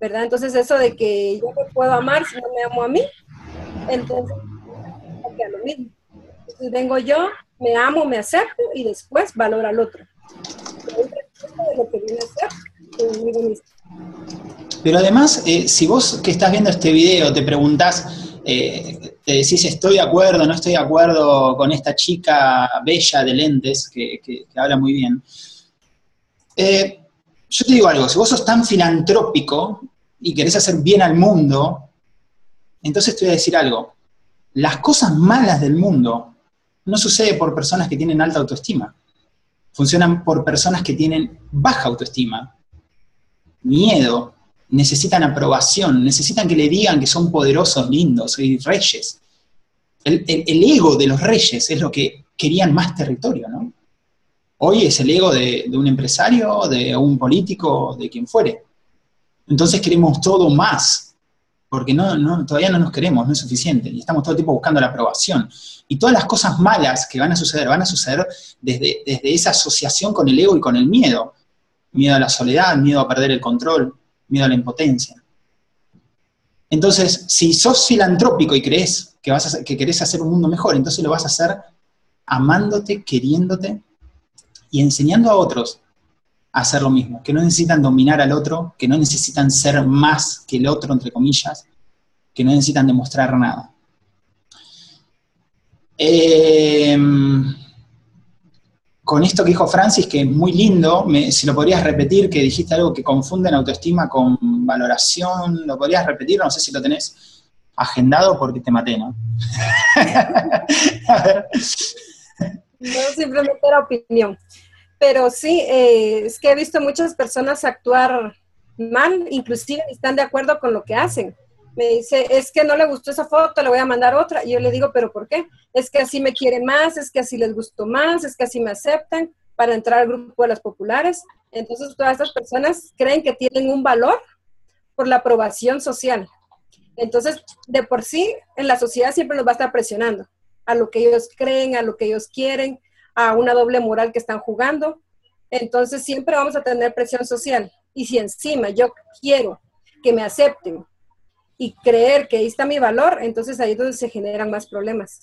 ¿Verdad? Entonces, eso de que yo me puedo amar si no me amo a mí, entonces, a lo mismo. Entonces, vengo yo, me amo, me acepto y después valoro al otro. Pero además, eh, si vos que estás viendo este video te preguntás, eh, te decís estoy de acuerdo, no estoy de acuerdo con esta chica bella de lentes que, habla muy bien, eh, yo te digo algo, si vos sos tan filantrópico y querés hacer bien al mundo, entonces te voy a decir algo, las cosas malas del mundo no sucede por personas que tienen alta autoestima. Funcionan por personas que tienen baja autoestima, miedo, necesitan aprobación, necesitan que le digan que son poderosos, lindos y reyes. El, ego de los reyes es lo que querían más territorio, ¿no? Hoy es el ego de, de un empresario, de un político, de quien fuere. Entonces queremos todo más, porque no, todavía no nos queremos, no es suficiente, y estamos todo el tiempo buscando la aprobación. Y todas las cosas malas que van a suceder, van a suceder desde esa asociación con el ego y con el miedo. Miedo a la soledad, miedo a perder el control, miedo a la impotencia. Entonces, si sos filantrópico y crees que, vas a, que querés hacer un mundo mejor, entonces lo vas a hacer amándote, queriéndote y enseñando a otros hacer lo mismo, que no necesitan dominar al otro, que no necesitan ser más que el otro, entre comillas, que no necesitan demostrar nada. Em, con esto que dijo Francis, que es muy lindo, si lo podrías repetir, que dijiste algo que confunden autoestima con valoración, lo podrías repetir, no sé si lo tenés agendado porque te maté, ¿no? *laughs* A ver. No, simplemente era opinión. Pero sí, eh, es que he visto muchas personas actuar mal, inclusive están de acuerdo con lo que hacen. Me dice, es que no le gustó esa foto, le voy a mandar otra. Y yo le digo, ¿pero por qué? Es que así me quiere más, es que así les gustó más, es que así me aceptan para entrar al grupo de las populares. Entonces, todas estas personas creen que tienen un valor por la aprobación social. Entonces, de por sí, en la sociedad siempre nos va a estar presionando a lo que ellos creen, a lo que ellos quieren, a una doble moral que están jugando. Entonces siempre vamos a tener presión social. Y si encima yo quiero que me acepten y creer que ahí está mi valor, entonces ahí es donde se generan más problemas.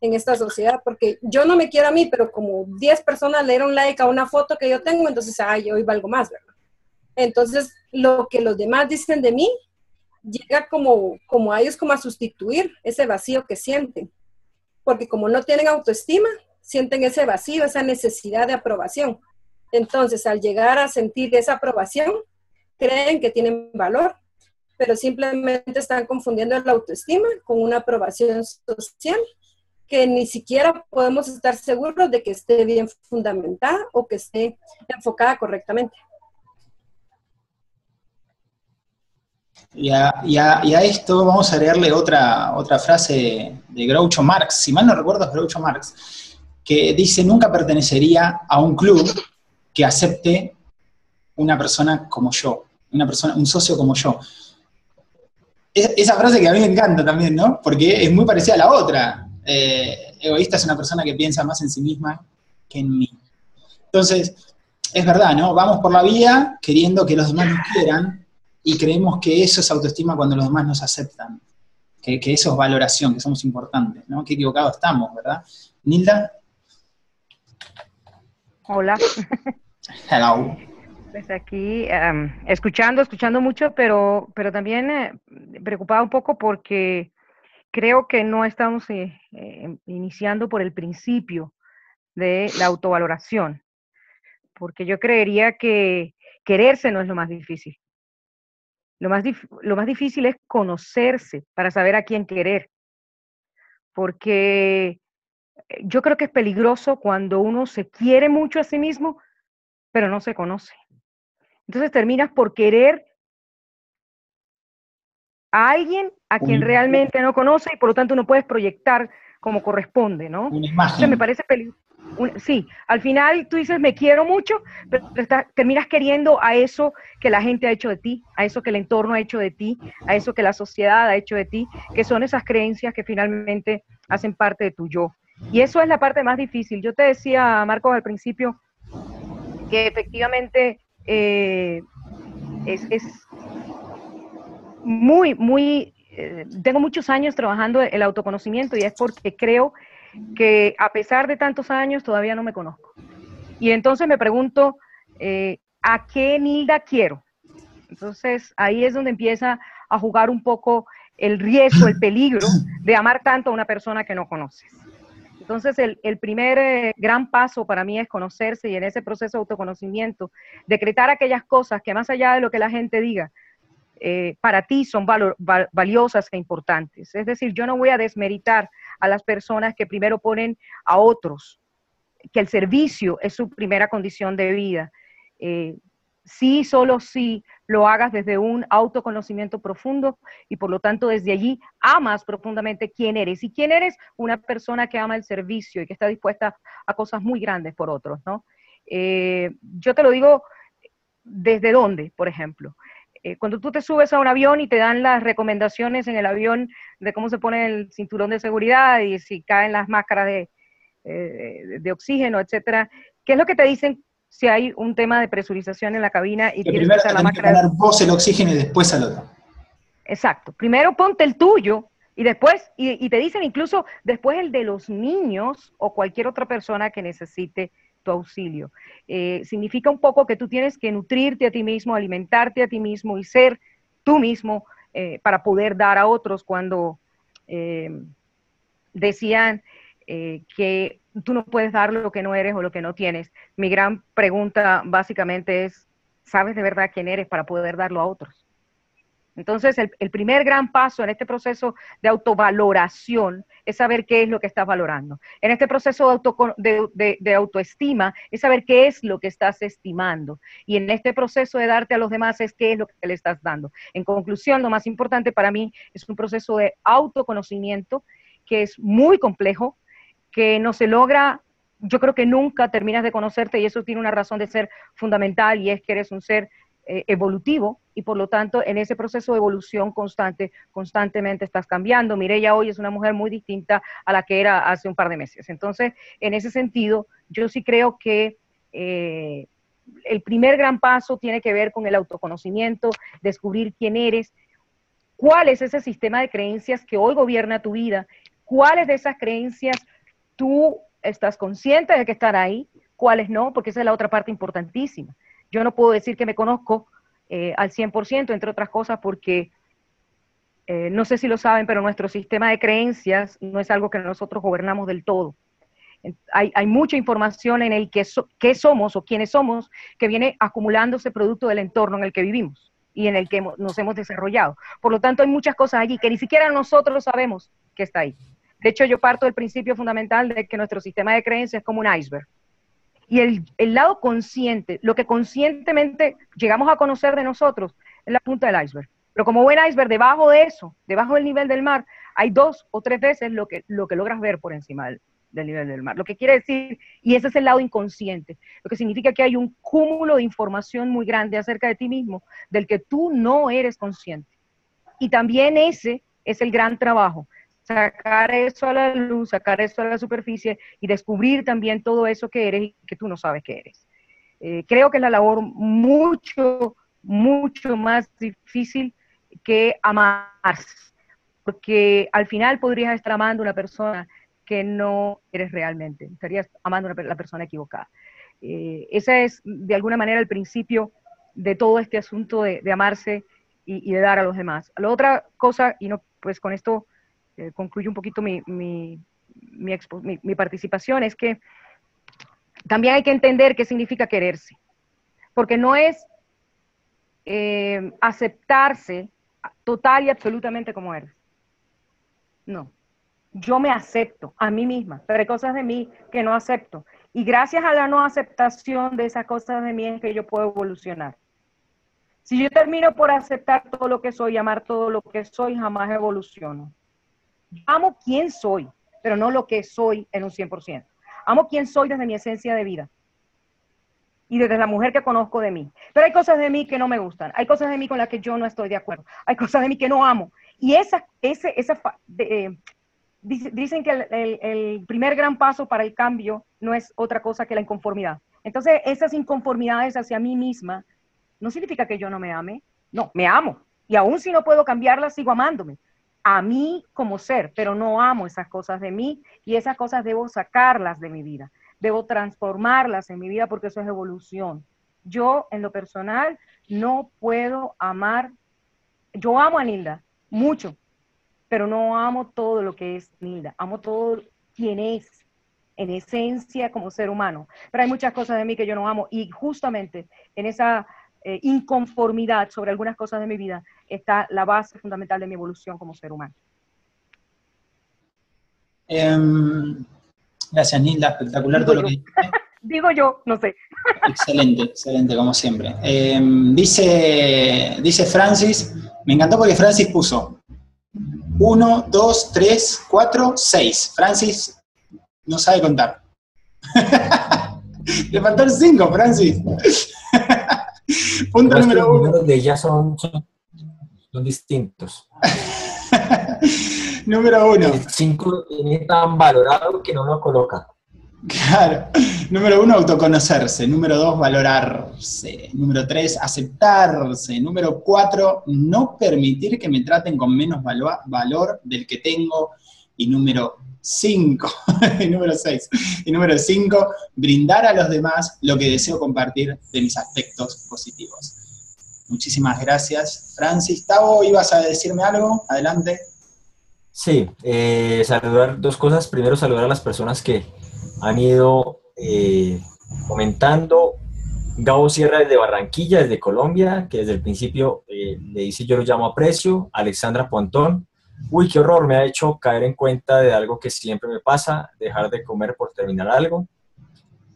en esta sociedad, porque yo no me quiero a mí, pero como 10 personas le dieron like a una foto que yo tengo, entonces, ay, yo hoy valgo más, ¿verdad? Entonces, lo que los demás dicen de mí llega como, como a ellos como a sustituir ese vacío que sienten, porque como no tienen autoestima, sienten ese vacío, esa necesidad de aprobación. Entonces, al llegar a sentir esa aprobación, creen que tienen valor, pero simplemente están confundiendo la autoestima con una aprobación social que ni siquiera podemos estar seguros de que esté bien fundamentada o que esté enfocada correctamente. Y a, esto vamos a agregarle otra, otra frase de Groucho Marx, si mal no recuerdo es Groucho Marx, que dice, nunca pertenecería a un club que acepte una persona como yo, una persona, un socio como yo. Esa frase que a mí me encanta también, ¿no? Porque es muy parecida a la otra. Eh, egoísta es una persona que piensa más en sí misma que en mí. Entonces, es verdad, ¿no? Vamos por la vida queriendo que los demás nos quieran y creemos que eso es autoestima cuando los demás nos aceptan, que, eso es valoración, que somos importantes, ¿no? Qué equivocados estamos, ¿verdad? Nilda. Hola. Hello. Pues aquí em, escuchando, escuchando mucho, pero, pero también eh, preocupado un poco porque creo que no estamos eh, eh, iniciando por el principio de la autovaloración, porque yo creería que quererse no es lo más difícil. Lo más, lo más difícil es conocerse para saber a quién querer, porque eh, yo creo que es peligroso cuando uno se quiere mucho a sí mismo, pero no se conoce. Entonces terminas por querer a alguien a quien realmente no conoce y por lo tanto no puedes proyectar como corresponde, ¿no? Una imagen. me parece peligroso. Sí, al final tú dices me quiero mucho, pero terminas queriendo a eso que la gente ha hecho de ti, a eso que el entorno ha hecho de ti, a eso que la sociedad ha hecho de ti, que son esas creencias que finalmente hacen parte de tu yo. Y eso es la parte más difícil. Yo te decía, Marcos, al principio, que efectivamente eh, es, muy, muy, eh, tengo muchos años trabajando el autoconocimiento y es porque creo que a pesar de tantos años todavía no me conozco. Y entonces me pregunto, eh, ¿a qué Nilda quiero? Entonces ahí es donde empieza a jugar un poco el riesgo, el peligro de amar tanto a una persona que no conoces. Entonces, el, primer eh, gran paso para mí es conocerse y en ese proceso de autoconocimiento, decretar aquellas cosas que más allá de lo que la gente diga, eh, para ti son valiosas e importantes. Es decir, yo no voy a desmeritar a las personas que primero ponen a otros, que el servicio es su primera condición de vida. Eh, sí, solo si lo hagas desde un autoconocimiento profundo y por lo tanto desde allí amas profundamente quién eres. ¿Y quién eres? Una persona que ama el servicio y que está dispuesta a cosas muy grandes por otros, ¿no? Eh, yo te lo digo desde dónde, por ejemplo. Eh, cuando tú te subes a un avión y te dan las recomendaciones en el avión de cómo se pone el cinturón de seguridad y si caen las máscaras de, eh, de oxígeno, etcétera, ¿qué es lo que te dicen si hay un tema de presurización en la cabina y tienes que usar la máscara? Que vos el oxígeno y después al otro. Exacto. Primero ponte el tuyo y después, y, y te dicen incluso después el de los niños o cualquier otra persona que necesite auxilio. Eh, significa un poco que tú tienes que nutrirte a ti mismo, alimentarte a ti mismo y ser tú mismo eh, para poder dar a otros cuando eh, decían que tú no puedes dar lo que no eres o lo que no tienes. Mi gran pregunta básicamente es, ¿sabes de verdad quién eres para poder darlo a otros? Entonces, el, primer gran paso en este proceso de autovaloración es saber qué es lo que estás valorando. En este proceso de, autoestima es saber qué es lo que estás estimando. Y en este proceso de darte a los demás es qué es lo que le estás dando. En conclusión, lo más importante para mí es un proceso de autoconocimiento que es muy complejo, que no se logra yo creo que nunca terminas de conocerte y eso tiene una razón de ser fundamental y es que eres un ser eh, evolutivo y por lo tanto en ese proceso de evolución constante, constantemente estás cambiando. Mireya hoy es una mujer muy distinta a la que era hace un par de meses. Entonces, en ese sentido, yo sí creo que eh, el primer gran paso tiene que ver con el autoconocimiento, descubrir quién eres, cuál es ese sistema de creencias que hoy gobierna tu vida, cuáles de esas creencias tú estás consciente de que están ahí, cuáles no, porque esa es la otra parte importantísima. Yo no puedo decir que me conozco eh, al 100%, entre otras cosas, porque eh, no sé si lo saben, pero nuestro sistema de creencias no es algo que nosotros gobernamos del todo. Hay, mucha información en el que qué somos o quiénes somos que viene acumulándose producto del entorno en el que vivimos y en el que nos hemos desarrollado. Por lo tanto, hay muchas cosas allí que ni siquiera nosotros sabemos que está ahí. De hecho, yo parto del principio fundamental de que nuestro sistema de creencias es como un iceberg. Y el, lado consciente, lo que conscientemente llegamos a conocer de nosotros, es la punta del iceberg. Pero como buen iceberg, debajo de eso, debajo del nivel del mar, hay dos o tres veces lo que, lo que logras ver por encima del, del nivel del mar. Lo que quiere decir, y ese es el lado inconsciente, lo que significa que hay un cúmulo de información muy grande acerca de ti mismo del que tú no eres consciente. Y también ese es el gran trabajo, sacar eso a la luz, sacar eso a la superficie y descubrir también todo eso que eres y que tú no sabes que eres. Eh, creo que es la labor mucho, mucho más difícil que amarse, porque al final podrías estar amando a una persona que no eres realmente, estarías amando a la persona equivocada. Eh, ese es, de alguna manera, el principio de todo este asunto de, amarse y, de dar a los demás. La otra cosa, y no, pues con esto eh, concluyo un poquito mi, participación, es que también hay que entender qué significa quererse, porque no es eh, aceptarse total y absolutamente como eres. No, yo me acepto a mí misma, pero hay cosas de mí que no acepto. Y gracias a la no aceptación de esas cosas de mí es que yo puedo evolucionar. Si yo termino por aceptar todo lo que soy, amar todo lo que soy, jamás evoluciono. Amo quién soy, pero no lo que soy en un 100%. Amo quién soy desde mi esencia de vida y desde la mujer que conozco de mí. Pero hay cosas de mí que no me gustan, hay cosas de mí con las que yo no estoy de acuerdo, hay cosas de mí que no amo. Y esa, ese, esa, eh, dicen que el, primer gran paso para el cambio no es otra cosa que la inconformidad. Entonces, esas inconformidades hacia mí misma no significa que yo no me ame. No, me amo. Y aún si no puedo cambiarlas, sigo amándome. A mí como ser, pero no amo esas cosas de mí y esas cosas debo sacarlas de mi vida. Debo transformarlas en mi vida porque eso es evolución. Yo, en lo personal, no puedo amar. Yo amo a Nilda mucho, pero no amo todo lo que es Nilda, amo todo quien es en esencia como ser humano. Pero hay muchas cosas de mí que yo no amo y justamente en esa eh, inconformidad sobre algunas cosas de mi vida está la base fundamental de mi evolución como ser humano. Em, gracias, Nilda, espectacular todo lo que dijiste. *laughs* Digo yo, no sé. Excelente, excelente, como siempre. Em, dice, dice Francis, me encantó porque Francis puso, 1, 2, 3, 4, 6. Francis no sabe contar. *laughs* Le faltaron 5, Francis. *laughs* Punto número 1. Los números de ella son, son, distintos. *laughs* número 1. 5 es tan valorado que no lo coloca. Claro. Número uno, autoconocerse. Número dos, valorarse. Número tres, aceptarse. Número cuatro, no permitir que me traten con menos valor del que tengo. Y número cinco, *laughs* y número seis. Y número cinco, brindar a los demás lo que deseo compartir de mis aspectos positivos. Muchísimas gracias, Francis. Tavo, ¿ibas a decirme algo? Adelante. Sí, eh, saludar dos cosas. Primero, saludar a las personas que han ido eh, comentando. Gabo Sierra desde Barranquilla, desde Colombia, que desde el principio eh, le dice yo lo llamo aprecio. Alexandra Pontón, uy, qué horror, me ha hecho caer en cuenta de algo que siempre me pasa, dejar de comer por terminar algo.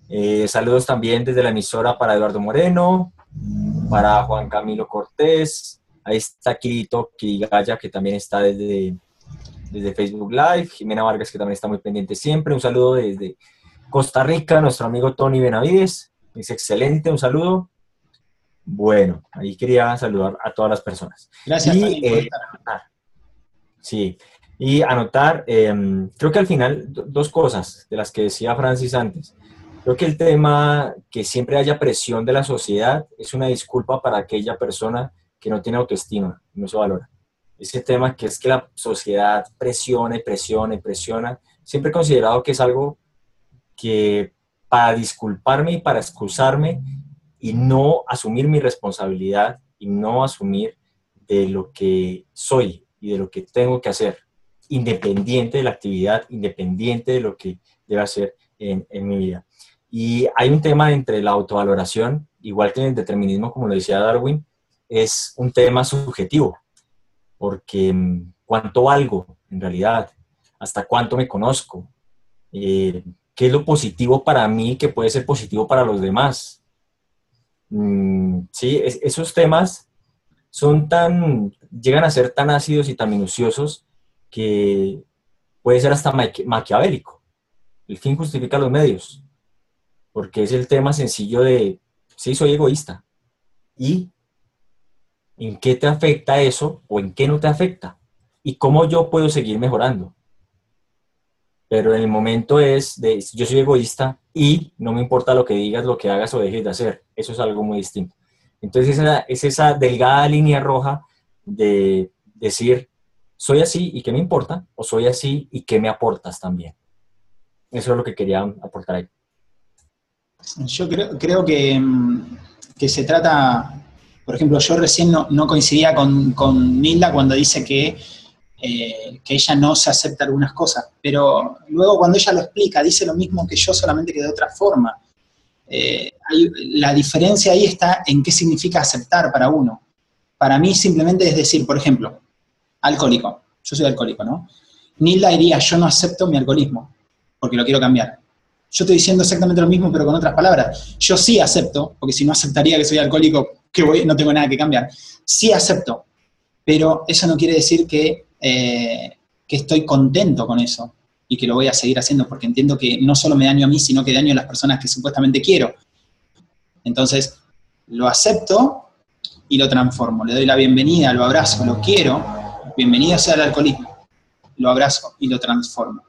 Eh, saludos también desde la emisora para Eduardo Moreno, para Juan Camilo Cortés, ahí está Kirito Kirigaya, que también está desde, desde Facebook Live, Jimena Vargas, que también está muy pendiente siempre, un saludo desde Costa Rica, nuestro amigo Tony Benavides. Es excelente, un saludo. Bueno, ahí quería saludar a todas las personas. Gracias, y, eh, Sí, y anotar, em, creo que al final, dos cosas de las que decía Francis antes. Creo que el tema que siempre haya presión de la sociedad es una disculpa para aquella persona que no tiene autoestima, no se valora. ese tema que es que la sociedad presiona y presiona presiona. Siempre he considerado que es algo que para disculparme y para excusarme y no asumir mi responsabilidad y no asumir de lo que soy y de lo que tengo que hacer, independiente de la actividad, independiente de lo que debe hacer en mi vida. Y hay un tema entre la autovaloración, igual que en el determinismo, como lo decía Darwin, es un tema subjetivo, porque mm, cuánto valgo en realidad, hasta cuánto me conozco, eh, qué es lo positivo para mí que puede ser positivo para los demás. Mm, sí, esos temas son tan, llegan a ser tan ácidos y tan minuciosos que puede ser hasta maquiavélico. El fin justifica los medios, porque es el tema sencillo de, sí, soy egoísta. ¿Y en qué te afecta eso o en qué no te afecta? ¿Y cómo yo puedo seguir mejorando? Pero en el momento es de, yo soy egoísta y no me importa lo que digas, lo que hagas o dejes de hacer. Eso es algo muy distinto. Entonces esa, es esa delgada línea roja de decir, soy así y qué me importa, o soy así y qué me aportas también. Eso es lo que quería aportar ahí. Yo creo, creo que, mm, que, se trata, por ejemplo, yo recién no, coincidía con, Nilda cuando dice que, eh, que ella no se acepta algunas cosas, pero luego cuando ella lo explica, dice lo mismo que yo, solamente que de otra forma. Eh, la diferencia ahí está en qué significa aceptar para uno. Para mí simplemente es decir, por ejemplo, alcohólico. Yo soy alcohólico, ¿no? Nilda diría, yo no acepto mi alcoholismo, porque lo quiero cambiar. Yo estoy diciendo exactamente lo mismo, pero con otras palabras. Yo sí acepto, porque si no aceptaría que soy alcohólico, que voy, no tengo nada que cambiar. Sí acepto, pero eso no quiere decir que, eh, que estoy contento con eso y que lo voy a seguir haciendo porque entiendo que no solo me daño a mí, sino que daño a las personas que supuestamente quiero. Entonces, lo acepto y lo transformo. Le doy la bienvenida, lo abrazo, lo quiero. Bienvenido sea el alcoholismo. Lo abrazo y lo transformo.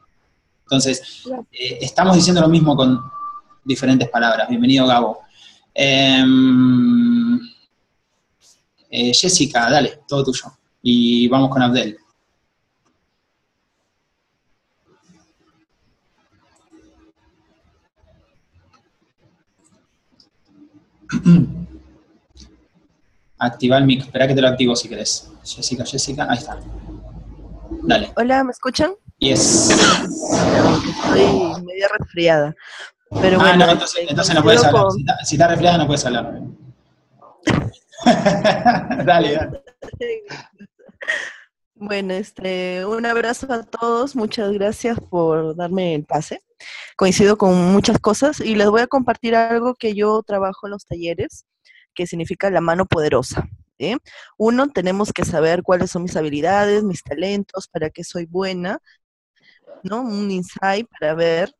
Entonces, eh, estamos diciendo lo mismo con diferentes palabras. Bienvenido, Gabo. Em, eh, Jessica, dale, todo tuyo. Y vamos con Abdel. *clears throat* Activa el mic. Espera que te lo activo si querés. Jessica, Jessica, ahí está. Dale. Hola, ¿me escuchan? Yes. Estoy media resfriada. Pero ah, bueno, no, entonces, entonces no puedes hablar. Si, estás resfriada no puedes hablar. *laughs* dale, dale. Bueno, este, un abrazo a todos, muchas gracias por darme el pase. Coincido con muchas cosas y les voy a compartir algo que yo trabajo en los talleres, que significa la mano poderosa. Uno, tenemos que saber cuáles son mis habilidades, mis talentos, para qué soy buena, ¿no? Un insight para ver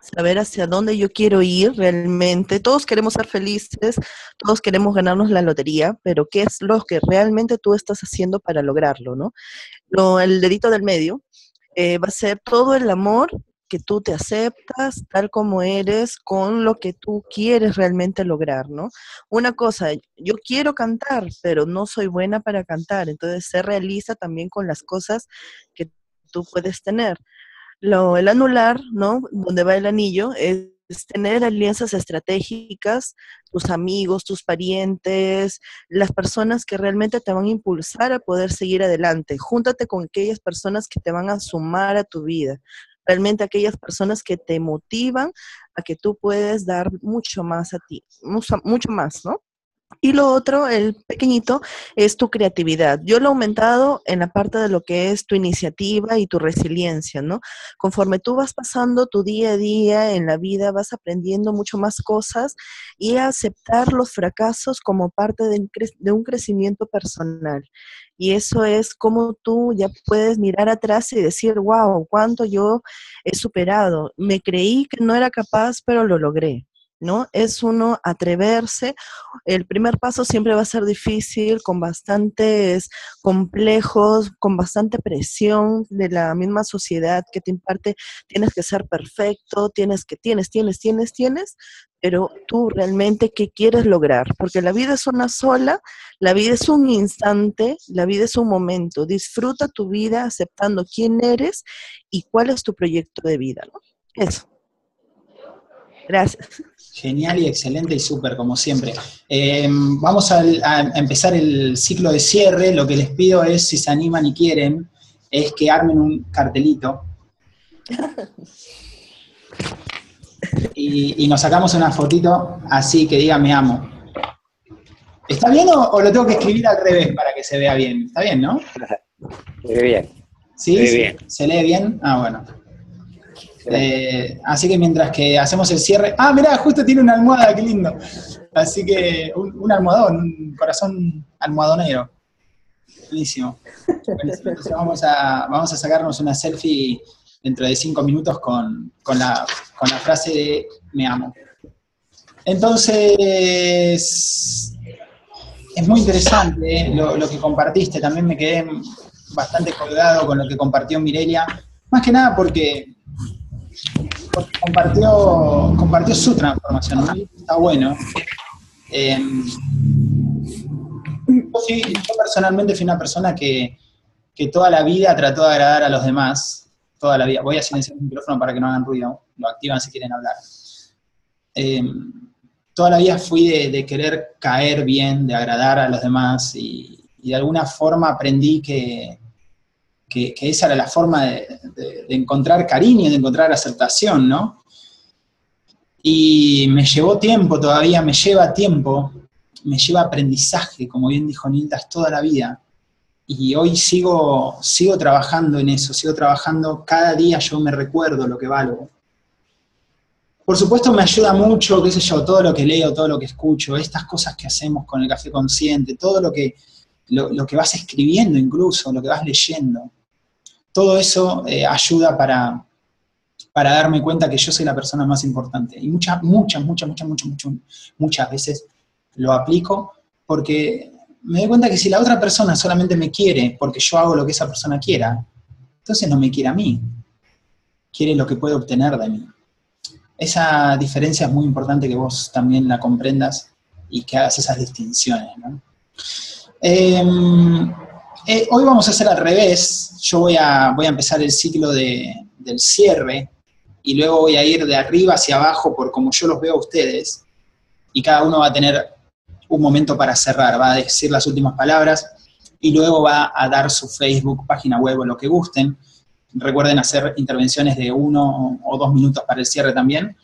saber hacia dónde yo quiero ir realmente. Todos queremos ser felices, todos queremos ganarnos la lotería, pero ¿qué es lo que realmente tú estás haciendo para lograrlo, no? Lo, el dedito del medio eh, va a ser todo el amor que tú te aceptas tal como eres con lo que tú quieres realmente lograr, ¿no? Una cosa, yo quiero cantar, pero no soy buena para cantar, entonces ser realista también con las cosas que tú puedes tener. Lo, el anular, ¿no? Donde va el anillo, es, tener alianzas estratégicas, tus amigos, tus parientes, las personas que realmente te van a impulsar a poder seguir adelante. Júntate con aquellas personas que te van a sumar a tu vida. Realmente aquellas personas que te motivan a que tú puedes dar mucho más a ti, mucho, mucho más, ¿no? Y lo otro, el pequeñito, es tu creatividad. Yo lo he aumentado en la parte de lo que es tu iniciativa y tu resiliencia, ¿no? Conforme tú vas pasando tu día a día en la vida, vas aprendiendo mucho más cosas y aceptar los fracasos como parte de un crecimiento personal. Y eso es como tú ya puedes mirar atrás y decir, wow, cuánto yo he superado. Me creí que no era capaz, pero lo logré. ¿No? Es uno atreverse. El primer paso siempre va a ser difícil, con bastantes complejos, con bastante presión de la misma sociedad que te imparte, tienes que ser perfecto, tienes que, tienes, tienes, tienes, tienes, pero tú realmente qué quieres lograr, porque la vida es una sola, la vida es un instante, la vida es un momento. Disfruta tu vida aceptando quién eres y cuál es tu proyecto de vida, ¿no? Eso. Gracias. Genial y excelente y súper, como siempre. Eh, vamos a, empezar el ciclo de cierre. Lo que les pido es, si se animan y quieren, es que armen un cartelito. Y, nos sacamos una fotito así que diga me amo. ¿Está bien o, lo tengo que escribir al revés para que se vea bien? Está bien, ¿no? Muy bien. ¿Sí? Bien. ¿Se lee bien? Ah, bueno. Eh, así que mientras que hacemos el cierre. Ah, mirá, justo tiene una almohada, qué lindo. Así que un, almohadón, un corazón almohadonero. Buenísimo. Entonces vamos a, vamos a sacarnos una selfie dentro de cinco minutos con, la, frase de me amo. Entonces, es muy interesante eh, lo, lo, que compartiste, también me quedé bastante colgado con lo que compartió Mirelia, más que nada porque compartió, compartió su transformación, está bueno. Em, yo, personalmente fui una persona que, toda la vida trató de agradar a los demás, toda la vida. Voy a silenciar el micrófono para que no hagan ruido, lo activan si quieren hablar. Em, toda la vida fui de, querer caer bien, de agradar a los demás y de alguna forma aprendí que, que, esa era la forma de, encontrar cariño, de encontrar aceptación, ¿no? Y me llevó tiempo todavía, me lleva tiempo, me lleva aprendizaje, como bien dijo Nildas, toda la vida. Y hoy sigo, sigo trabajando en eso, sigo trabajando, cada día yo me recuerdo lo que valgo. Por supuesto me ayuda mucho, qué sé yo, todo lo que leo, todo lo que escucho, estas cosas que hacemos con el café consciente, todo lo que, lo que vas escribiendo incluso, lo que vas leyendo todo eso eh, ayuda para, para darme cuenta que yo soy la persona más importante. Y muchas, muchas, muchas, muchas, muchas, muchas, veces lo aplico porque me doy cuenta que si la otra persona solamente me quiere porque yo hago lo que esa persona quiera, entonces no me quiere a mí, quiere lo que puede obtener de mí. Esa diferencia es muy importante que vos también la comprendas y que hagas esas distinciones. Em, eh, hoy vamos a hacer al revés. Yo voy a, voy a empezar el ciclo del cierre y luego voy a ir de arriba hacia abajo por como yo los veo a ustedes. Y cada uno va a tener un momento para cerrar, va a decir las últimas palabras y luego va a dar su Facebook, página web o lo que gusten. Recuerden hacer intervenciones de uno o dos minutos para el cierre también.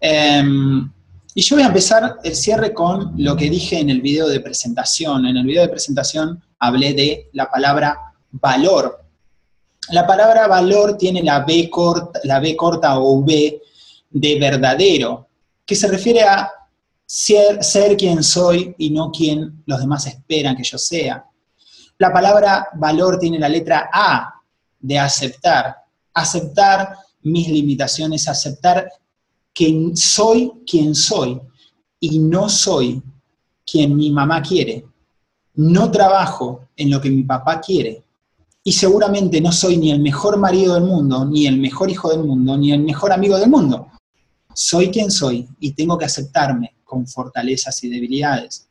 Em, y yo voy a empezar el cierre con lo que dije en el video de presentación. En el video de presentación hablé de la palabra valor. La palabra valor tiene la B corta, B o V de verdadero, que se refiere a ser, ser quien soy y no quien los demás esperan que yo sea. La palabra valor tiene la letra A de aceptar, aceptar mis limitaciones, aceptar que soy quien soy y no soy quien mi mamá quiere. No trabajo en lo que mi papá quiere. Y seguramente no soy ni el mejor marido del mundo, ni el mejor hijo del mundo, ni el mejor amigo del mundo. Soy quien soy y tengo que aceptarme con fortalezas y debilidades.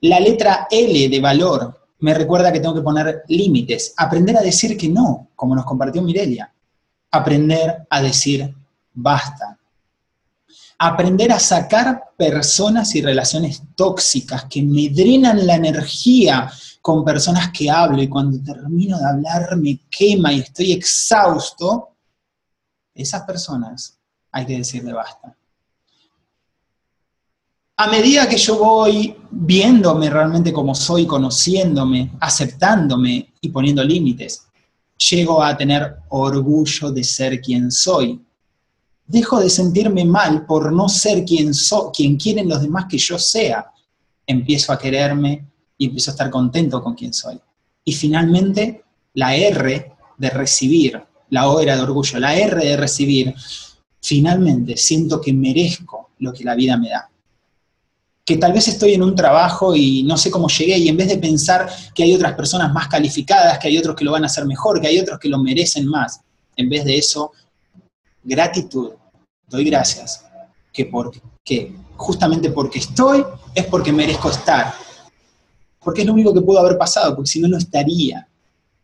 La letra L de valor me recuerda que tengo que poner límites, aprender a decir que no, como nos compartió Mirelia. Aprender a decir basta. Aprender a sacar personas y relaciones tóxicas que me drenan la energía con personas que hablo y cuando termino de hablar me quema y estoy exhausto, esas personas hay que decirle basta. A medida que yo voy viéndome realmente como soy, conociéndome, aceptándome y poniendo límites, llego a tener orgullo de ser quien soy, dejo de sentirme mal por no ser quien, so, quien quieren los demás que yo sea. Empiezo a quererme y empiezo a estar contento con quien soy. Y finalmente, la R de recibir, la O era de orgullo, la R de recibir, finalmente siento que merezco lo que la vida me da. Que tal vez estoy en un trabajo y no sé cómo llegué y en vez de pensar que hay otras personas más calificadas, que hay otros que lo van a hacer mejor, que hay otros que lo merecen más, en vez de eso, gratitud, doy gracias, que, porque, justamente porque estoy es porque merezco estar, porque es lo único que pudo haber pasado, porque si no, no estaría,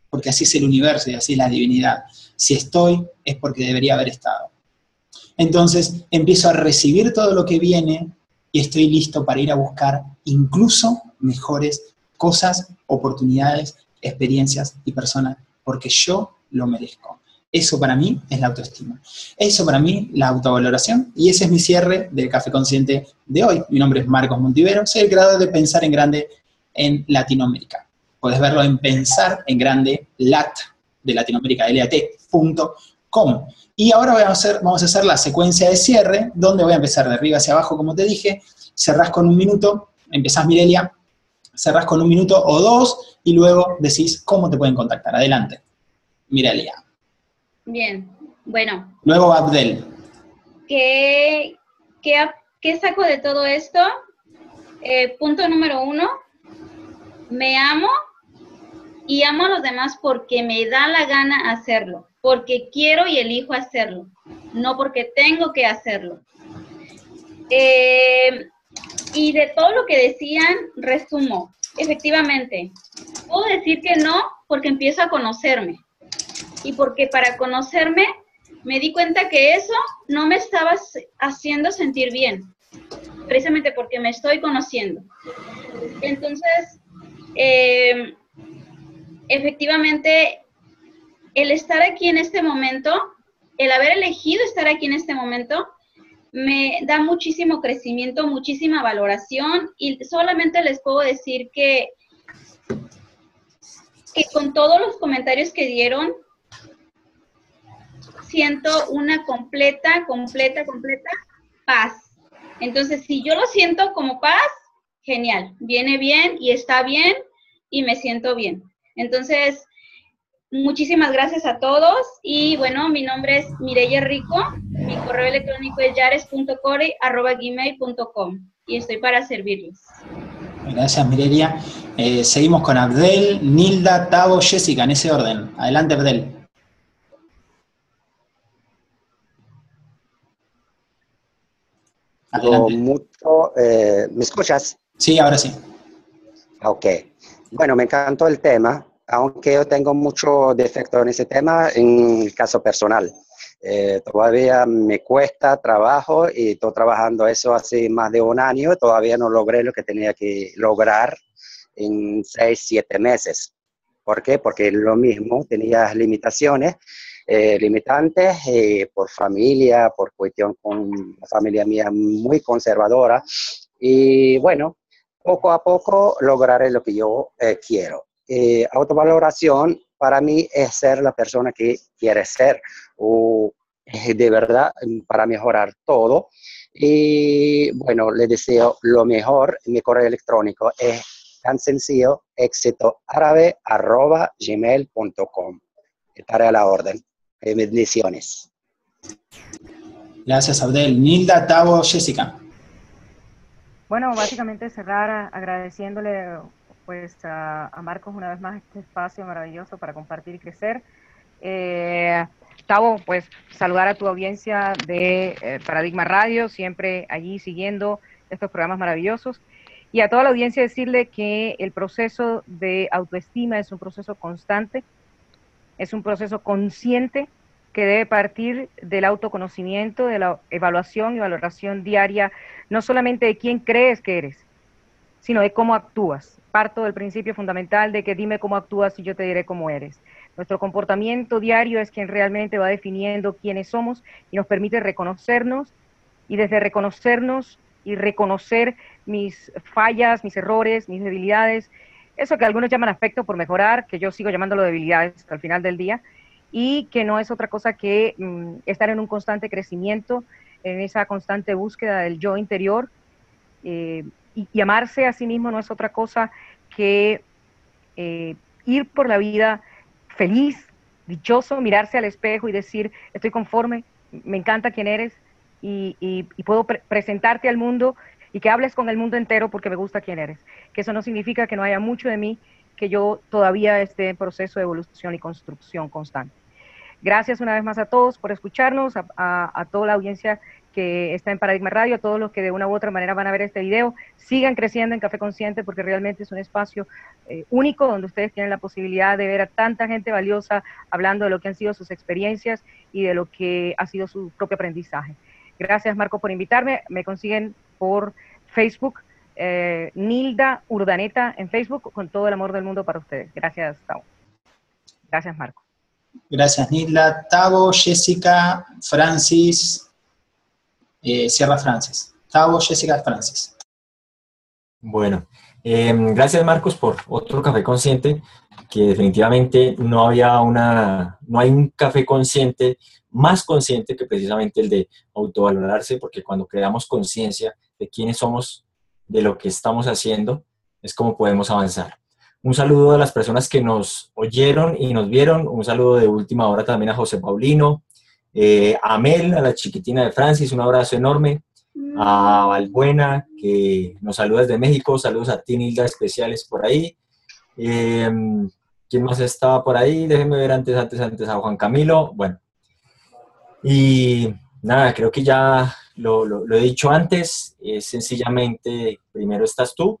porque así es el universo y así es la divinidad. Si estoy es porque debería haber estado. Entonces empiezo a recibir todo lo que viene y estoy listo para ir a buscar incluso mejores cosas, oportunidades, experiencias y personas, porque yo lo merezco. Eso para mí es la autoestima. Eso para mí la autovaloración. Y ese es mi cierre del Café Consciente de hoy. Mi nombre es Marcos Montivero. Soy el creador de Pensar en Grande en Latinoamérica. Puedes verlo en Pensar en Grande lat de Latinoamérica, lat.com. Y ahora vamos a, hacer, vamos a hacer la secuencia de cierre, donde voy a empezar de arriba hacia abajo, como te dije. Cerrás con un minuto, empezás Mirelia, cerrás con un minuto o dos y luego decís cómo te pueden contactar. Adelante. Mirelia. Bien, bueno. Luego Abdel. ¿Qué, qué, saco de todo esto? Eh, punto número uno, me amo y amo a los demás porque me da la gana hacerlo, porque quiero y elijo hacerlo, no porque tengo que hacerlo. Eh, y de todo lo que decían, resumo, efectivamente, puedo decir que no porque empiezo a conocerme y porque para conocerme me di cuenta que eso no me estaba haciendo sentir bien, precisamente porque me estoy conociendo. Entonces, em, efectivamente, el estar aquí en este momento, el haber elegido estar aquí en este momento, me da muchísimo crecimiento, muchísima valoración y solamente les puedo decir que, que con todos los comentarios que dieron, siento una completa, completa, completa paz. Entonces, si yo lo siento como paz, genial, viene bien y está bien y me siento bien. Entonces, muchísimas gracias a todos y bueno, mi nombre es Mireya Rico, mi correo electrónico es yares.core.gmail.com y estoy para servirles. Gracias, Mireya. Eh, seguimos con Abdel, Nilda, Tavo, Jessica, en ese orden. Adelante, Abdel. Mucho. Eh, ¿Me escuchas? Sí, ahora sí. Ok. Bueno, me encantó el tema, aunque yo tengo mucho defecto en ese tema en el caso personal. Eh, todavía me cuesta trabajo y estoy trabajando eso hace más de un año. Todavía no logré lo que tenía que lograr en seis, siete meses. ¿Por qué? Porque lo mismo, tenía limitaciones eh, limitantes eh, por familia, por cuestión con la familia mía muy conservadora. Y bueno, poco a poco lograré lo que yo eh, quiero. autovaloración para mí es ser la persona que quiere ser o de verdad para mejorar todo. Y bueno, le deseo lo mejor. Mi correo electrónico es tan sencillo, éxito arroba. Estaré a la orden. Eh, bendiciones. Gracias, Abdel. Nilda, Tavo, Jessica. Bueno, básicamente cerrar agradeciéndole pues a, Marcos una vez más este espacio maravilloso para compartir y crecer. Eh, Tavo, pues saludar a tu audiencia de eh, Paradigma Radio, siempre allí siguiendo estos programas maravillosos. Y a toda la audiencia decirle que el proceso de autoestima es un proceso constante, es un proceso consciente que debe partir del autoconocimiento, de la evaluación y valoración diaria, no solamente de quién crees que eres, sino de cómo actúas. Parto del principio fundamental de que dime cómo actúas y yo te diré cómo eres. Nuestro comportamiento diario es quien realmente va definiendo quiénes somos y nos permite reconocernos y desde reconocernos y reconocer mis fallas, mis errores, mis debilidades, eso que algunos llaman afecto por mejorar, que yo sigo llamándolo debilidades al final del día, y que no es otra cosa que mm, estar en un constante crecimiento, en esa constante búsqueda del yo interior. Eh, y, amarse a sí mismo no es otra cosa que eh, ir por la vida feliz, dichoso, mirarse al espejo y decir, estoy conforme, me encanta quién eres y, puedo presentarte al mundo y que hables con el mundo entero porque me gusta quién eres. Que eso no significa que no haya mucho de mí, que yo todavía esté en proceso de evolución y construcción constante. Gracias una vez más a todos por escucharnos, a toda la audiencia que está en Paradigma Radio, a todos los que de una u otra manera van a ver este video, sigan creciendo en Café Consciente porque realmente es un espacio eh, único donde ustedes tienen la posibilidad de ver a tanta gente valiosa hablando de lo que han sido sus experiencias y de lo que ha sido su propio aprendizaje. Gracias Marco por invitarme, me consiguen por Facebook, eh, Nilda Urdaneta en Facebook, con todo el amor del mundo para ustedes. Gracias, Tavo. Gracias, Marco. Gracias, Nilda. Tavo, Jessica, Francis, eh, Sierra Francis. Tavo, Jessica Francis. Bueno, em, gracias Marcos por otro café consciente, que definitivamente no había una, no hay un café consciente más consciente que precisamente el de autovalorarse, porque cuando creamos conciencia de quiénes somos, de lo que estamos haciendo, es como podemos avanzar. Un saludo a las personas que nos oyeron y nos vieron, un saludo de última hora también a José Paulino, eh, a Mel, a la chiquitina de Francis, un abrazo enorme. A Valbuena, que nos saluda desde México. Saludos a ti, Nilda, especiales por ahí. Eh, ¿Quién más estaba por ahí? Déjenme ver antes, antes, antes a Juan Camilo. Bueno. Y nada, creo que ya lo, lo he dicho antes. Es sencillamente, primero estás tú,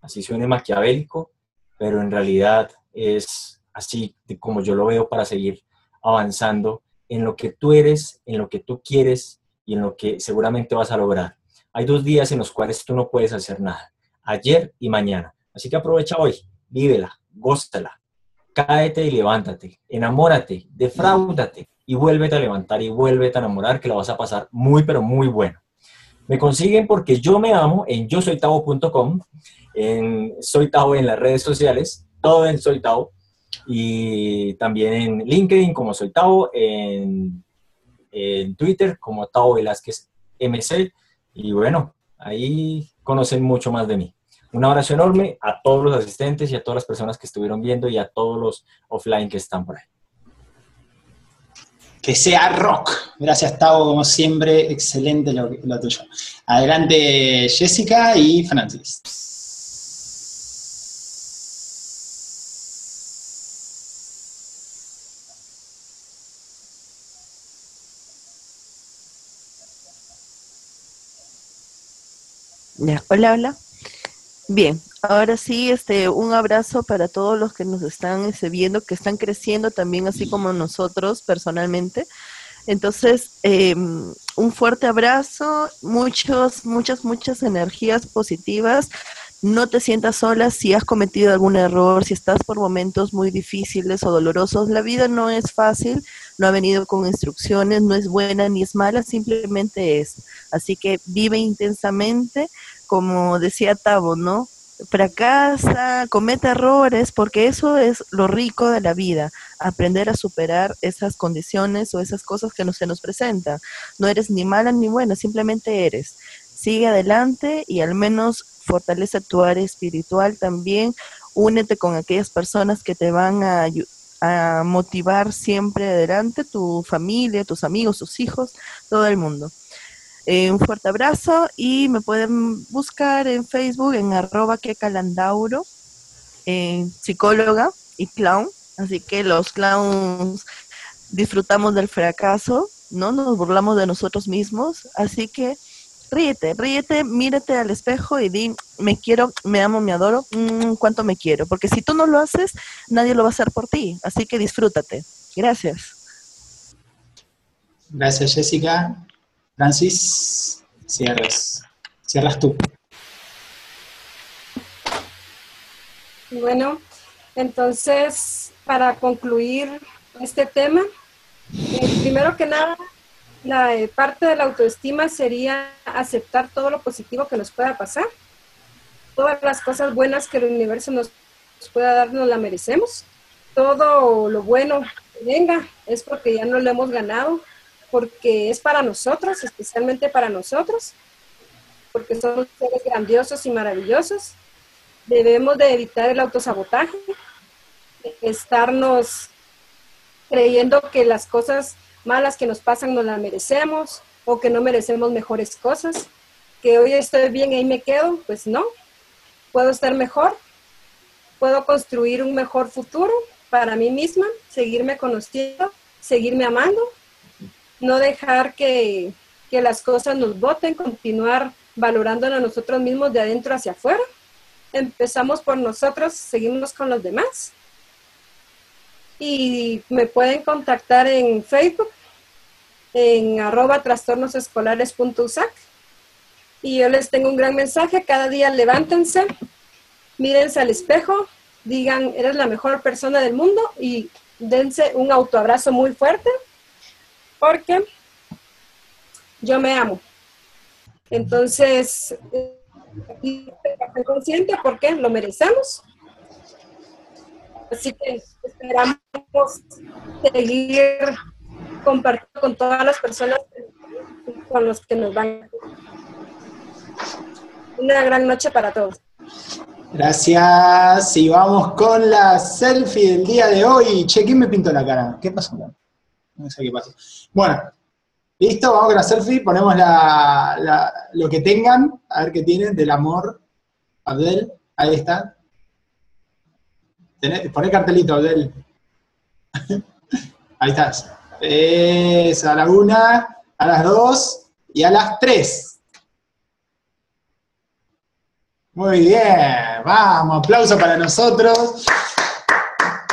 así suene maquiavélico, pero en realidad es así como yo lo veo para seguir avanzando en lo que tú eres, en lo que tú quieres y en lo que seguramente vas a lograr. Hay dos días en los cuales tú no puedes hacer nada, ayer y mañana. Así que aprovecha hoy, vívela, gózala, cáete y levántate, enamórate, defraúdate y vuélvete a levantar y vuélvete a enamorar que la vas a pasar muy, pero muy bueno. Me consiguen porque yo me amo en yo soy en soy Tavo en las redes sociales, todo en soy Tavo y también en LinkedIn como soy Tavo, en, en Twitter como Tavo Velázquez MC y bueno, ahí conocen mucho más de mí. Un abrazo enorme a todos los asistentes y a todas las personas que estuvieron viendo y a todos los offline que están por ahí. Que sea rock. Gracias, Tavo, como siempre. Excelente lo, lo tuyo. Adelante, Jessica y Francis. hola, hola. Bien, ahora sí, este, un abrazo para todos los que nos están este, viendo, que están creciendo también, así como nosotros personalmente. Entonces, em, un fuerte abrazo, muchos, muchas, muchas energías positivas no te sientas sola si has cometido algún error, si estás por momentos muy difíciles o dolorosos. La vida no es fácil, no ha venido con instrucciones, no es buena ni es mala, simplemente es. Así que vive intensamente, como decía Tavo, ¿no? Fracasa, comete errores, porque eso es lo rico de la vida, aprender a superar esas condiciones o esas cosas que no se nos presentan. No eres ni mala ni buena, simplemente eres. Sigue adelante y al menos fortalece tu área espiritual también, únete con aquellas personas que te van a, motivar siempre adelante, tu familia, tus amigos, tus hijos, todo el mundo. Eh, un fuerte abrazo y me pueden buscar en Facebook en arroba quecalandauro, en psicóloga y clown. Así que los clowns disfrutamos del fracaso, ¿no? Nos burlamos de nosotros mismos. Así que ríete, ríete, mírate al espejo y di, me quiero, me amo, me adoro, mmm, cuánto me quiero. Porque si tú no lo haces, nadie lo va a hacer por ti. Así que disfrútate. Gracias. Gracias, Jessica. Francis, cierras. Cierras tú. Bueno, entonces, para concluir este tema, eh, primero que nada, la eh, parte de la autoestima sería aceptar todo lo positivo que nos pueda pasar. Todas las cosas buenas que el universo nos, pueda dar, nos la merecemos. Todo lo bueno que venga es porque ya no lo hemos ganado, porque es para nosotros, especialmente para nosotros, porque somos seres grandiosos y maravillosos. Debemos de evitar el autosabotaje, estarnos creyendo que las cosas malas que nos pasan no las merecemos o que no merecemos mejores cosas, que hoy estoy bien y ahí me quedo, pues no, puedo estar mejor, puedo construir un mejor futuro para mí misma, seguirme conociendo, seguirme amando, no dejar que, que las cosas nos boten, continuar valorándonos a nosotros mismos de adentro hacia afuera. Empezamos por nosotros, seguimos con los demás. Y me pueden contactar en Facebook, en arroba trastornosescolares.usac. Y yo les tengo un gran mensaje, cada día levántense, mírense al espejo, digan, eres la mejor persona del mundo y dense un autoabrazo muy fuerte, porque yo me amo. Entonces, y consciente porque lo merecemos. Así que esperamos seguir compartiendo con todas las personas con los que nos van. Una gran noche para todos. Gracias. Y vamos con la selfie del día de hoy. Che, ¿quién me pintó la cara? ¿Qué pasó? No sé qué pasó. Bueno, listo, vamos con la selfie. Ponemos lo que tengan, a ver qué tienen del amor. Abdel, ahí está. Poné cartelito, Abdel. *laughs* ahí estás. Es a la una, a las dos y a las tres. Muy bien, vamos, aplauso para nosotros.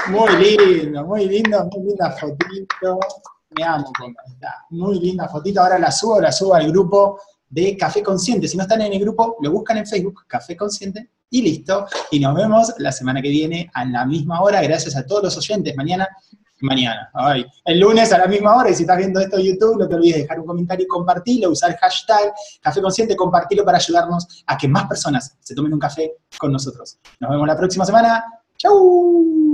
Muy lindo, muy lindo, muy linda fotito. Me amo cómo. Muy linda fotito. Ahora la subo, la subo al grupo de Café Consciente. Si no están en el grupo, lo buscan en Facebook, Café Consciente, y listo. Y nos vemos la semana que viene a la misma hora. Gracias a todos los oyentes. Mañana mañana. Ay. El lunes a la misma hora, y si estás viendo esto en YouTube, no te olvides de dejar un comentario y compartirlo, usar el hashtag Café Consciente, compartirlo para ayudarnos a que más personas se tomen un café con nosotros. Nos vemos la próxima semana. ¡Chau!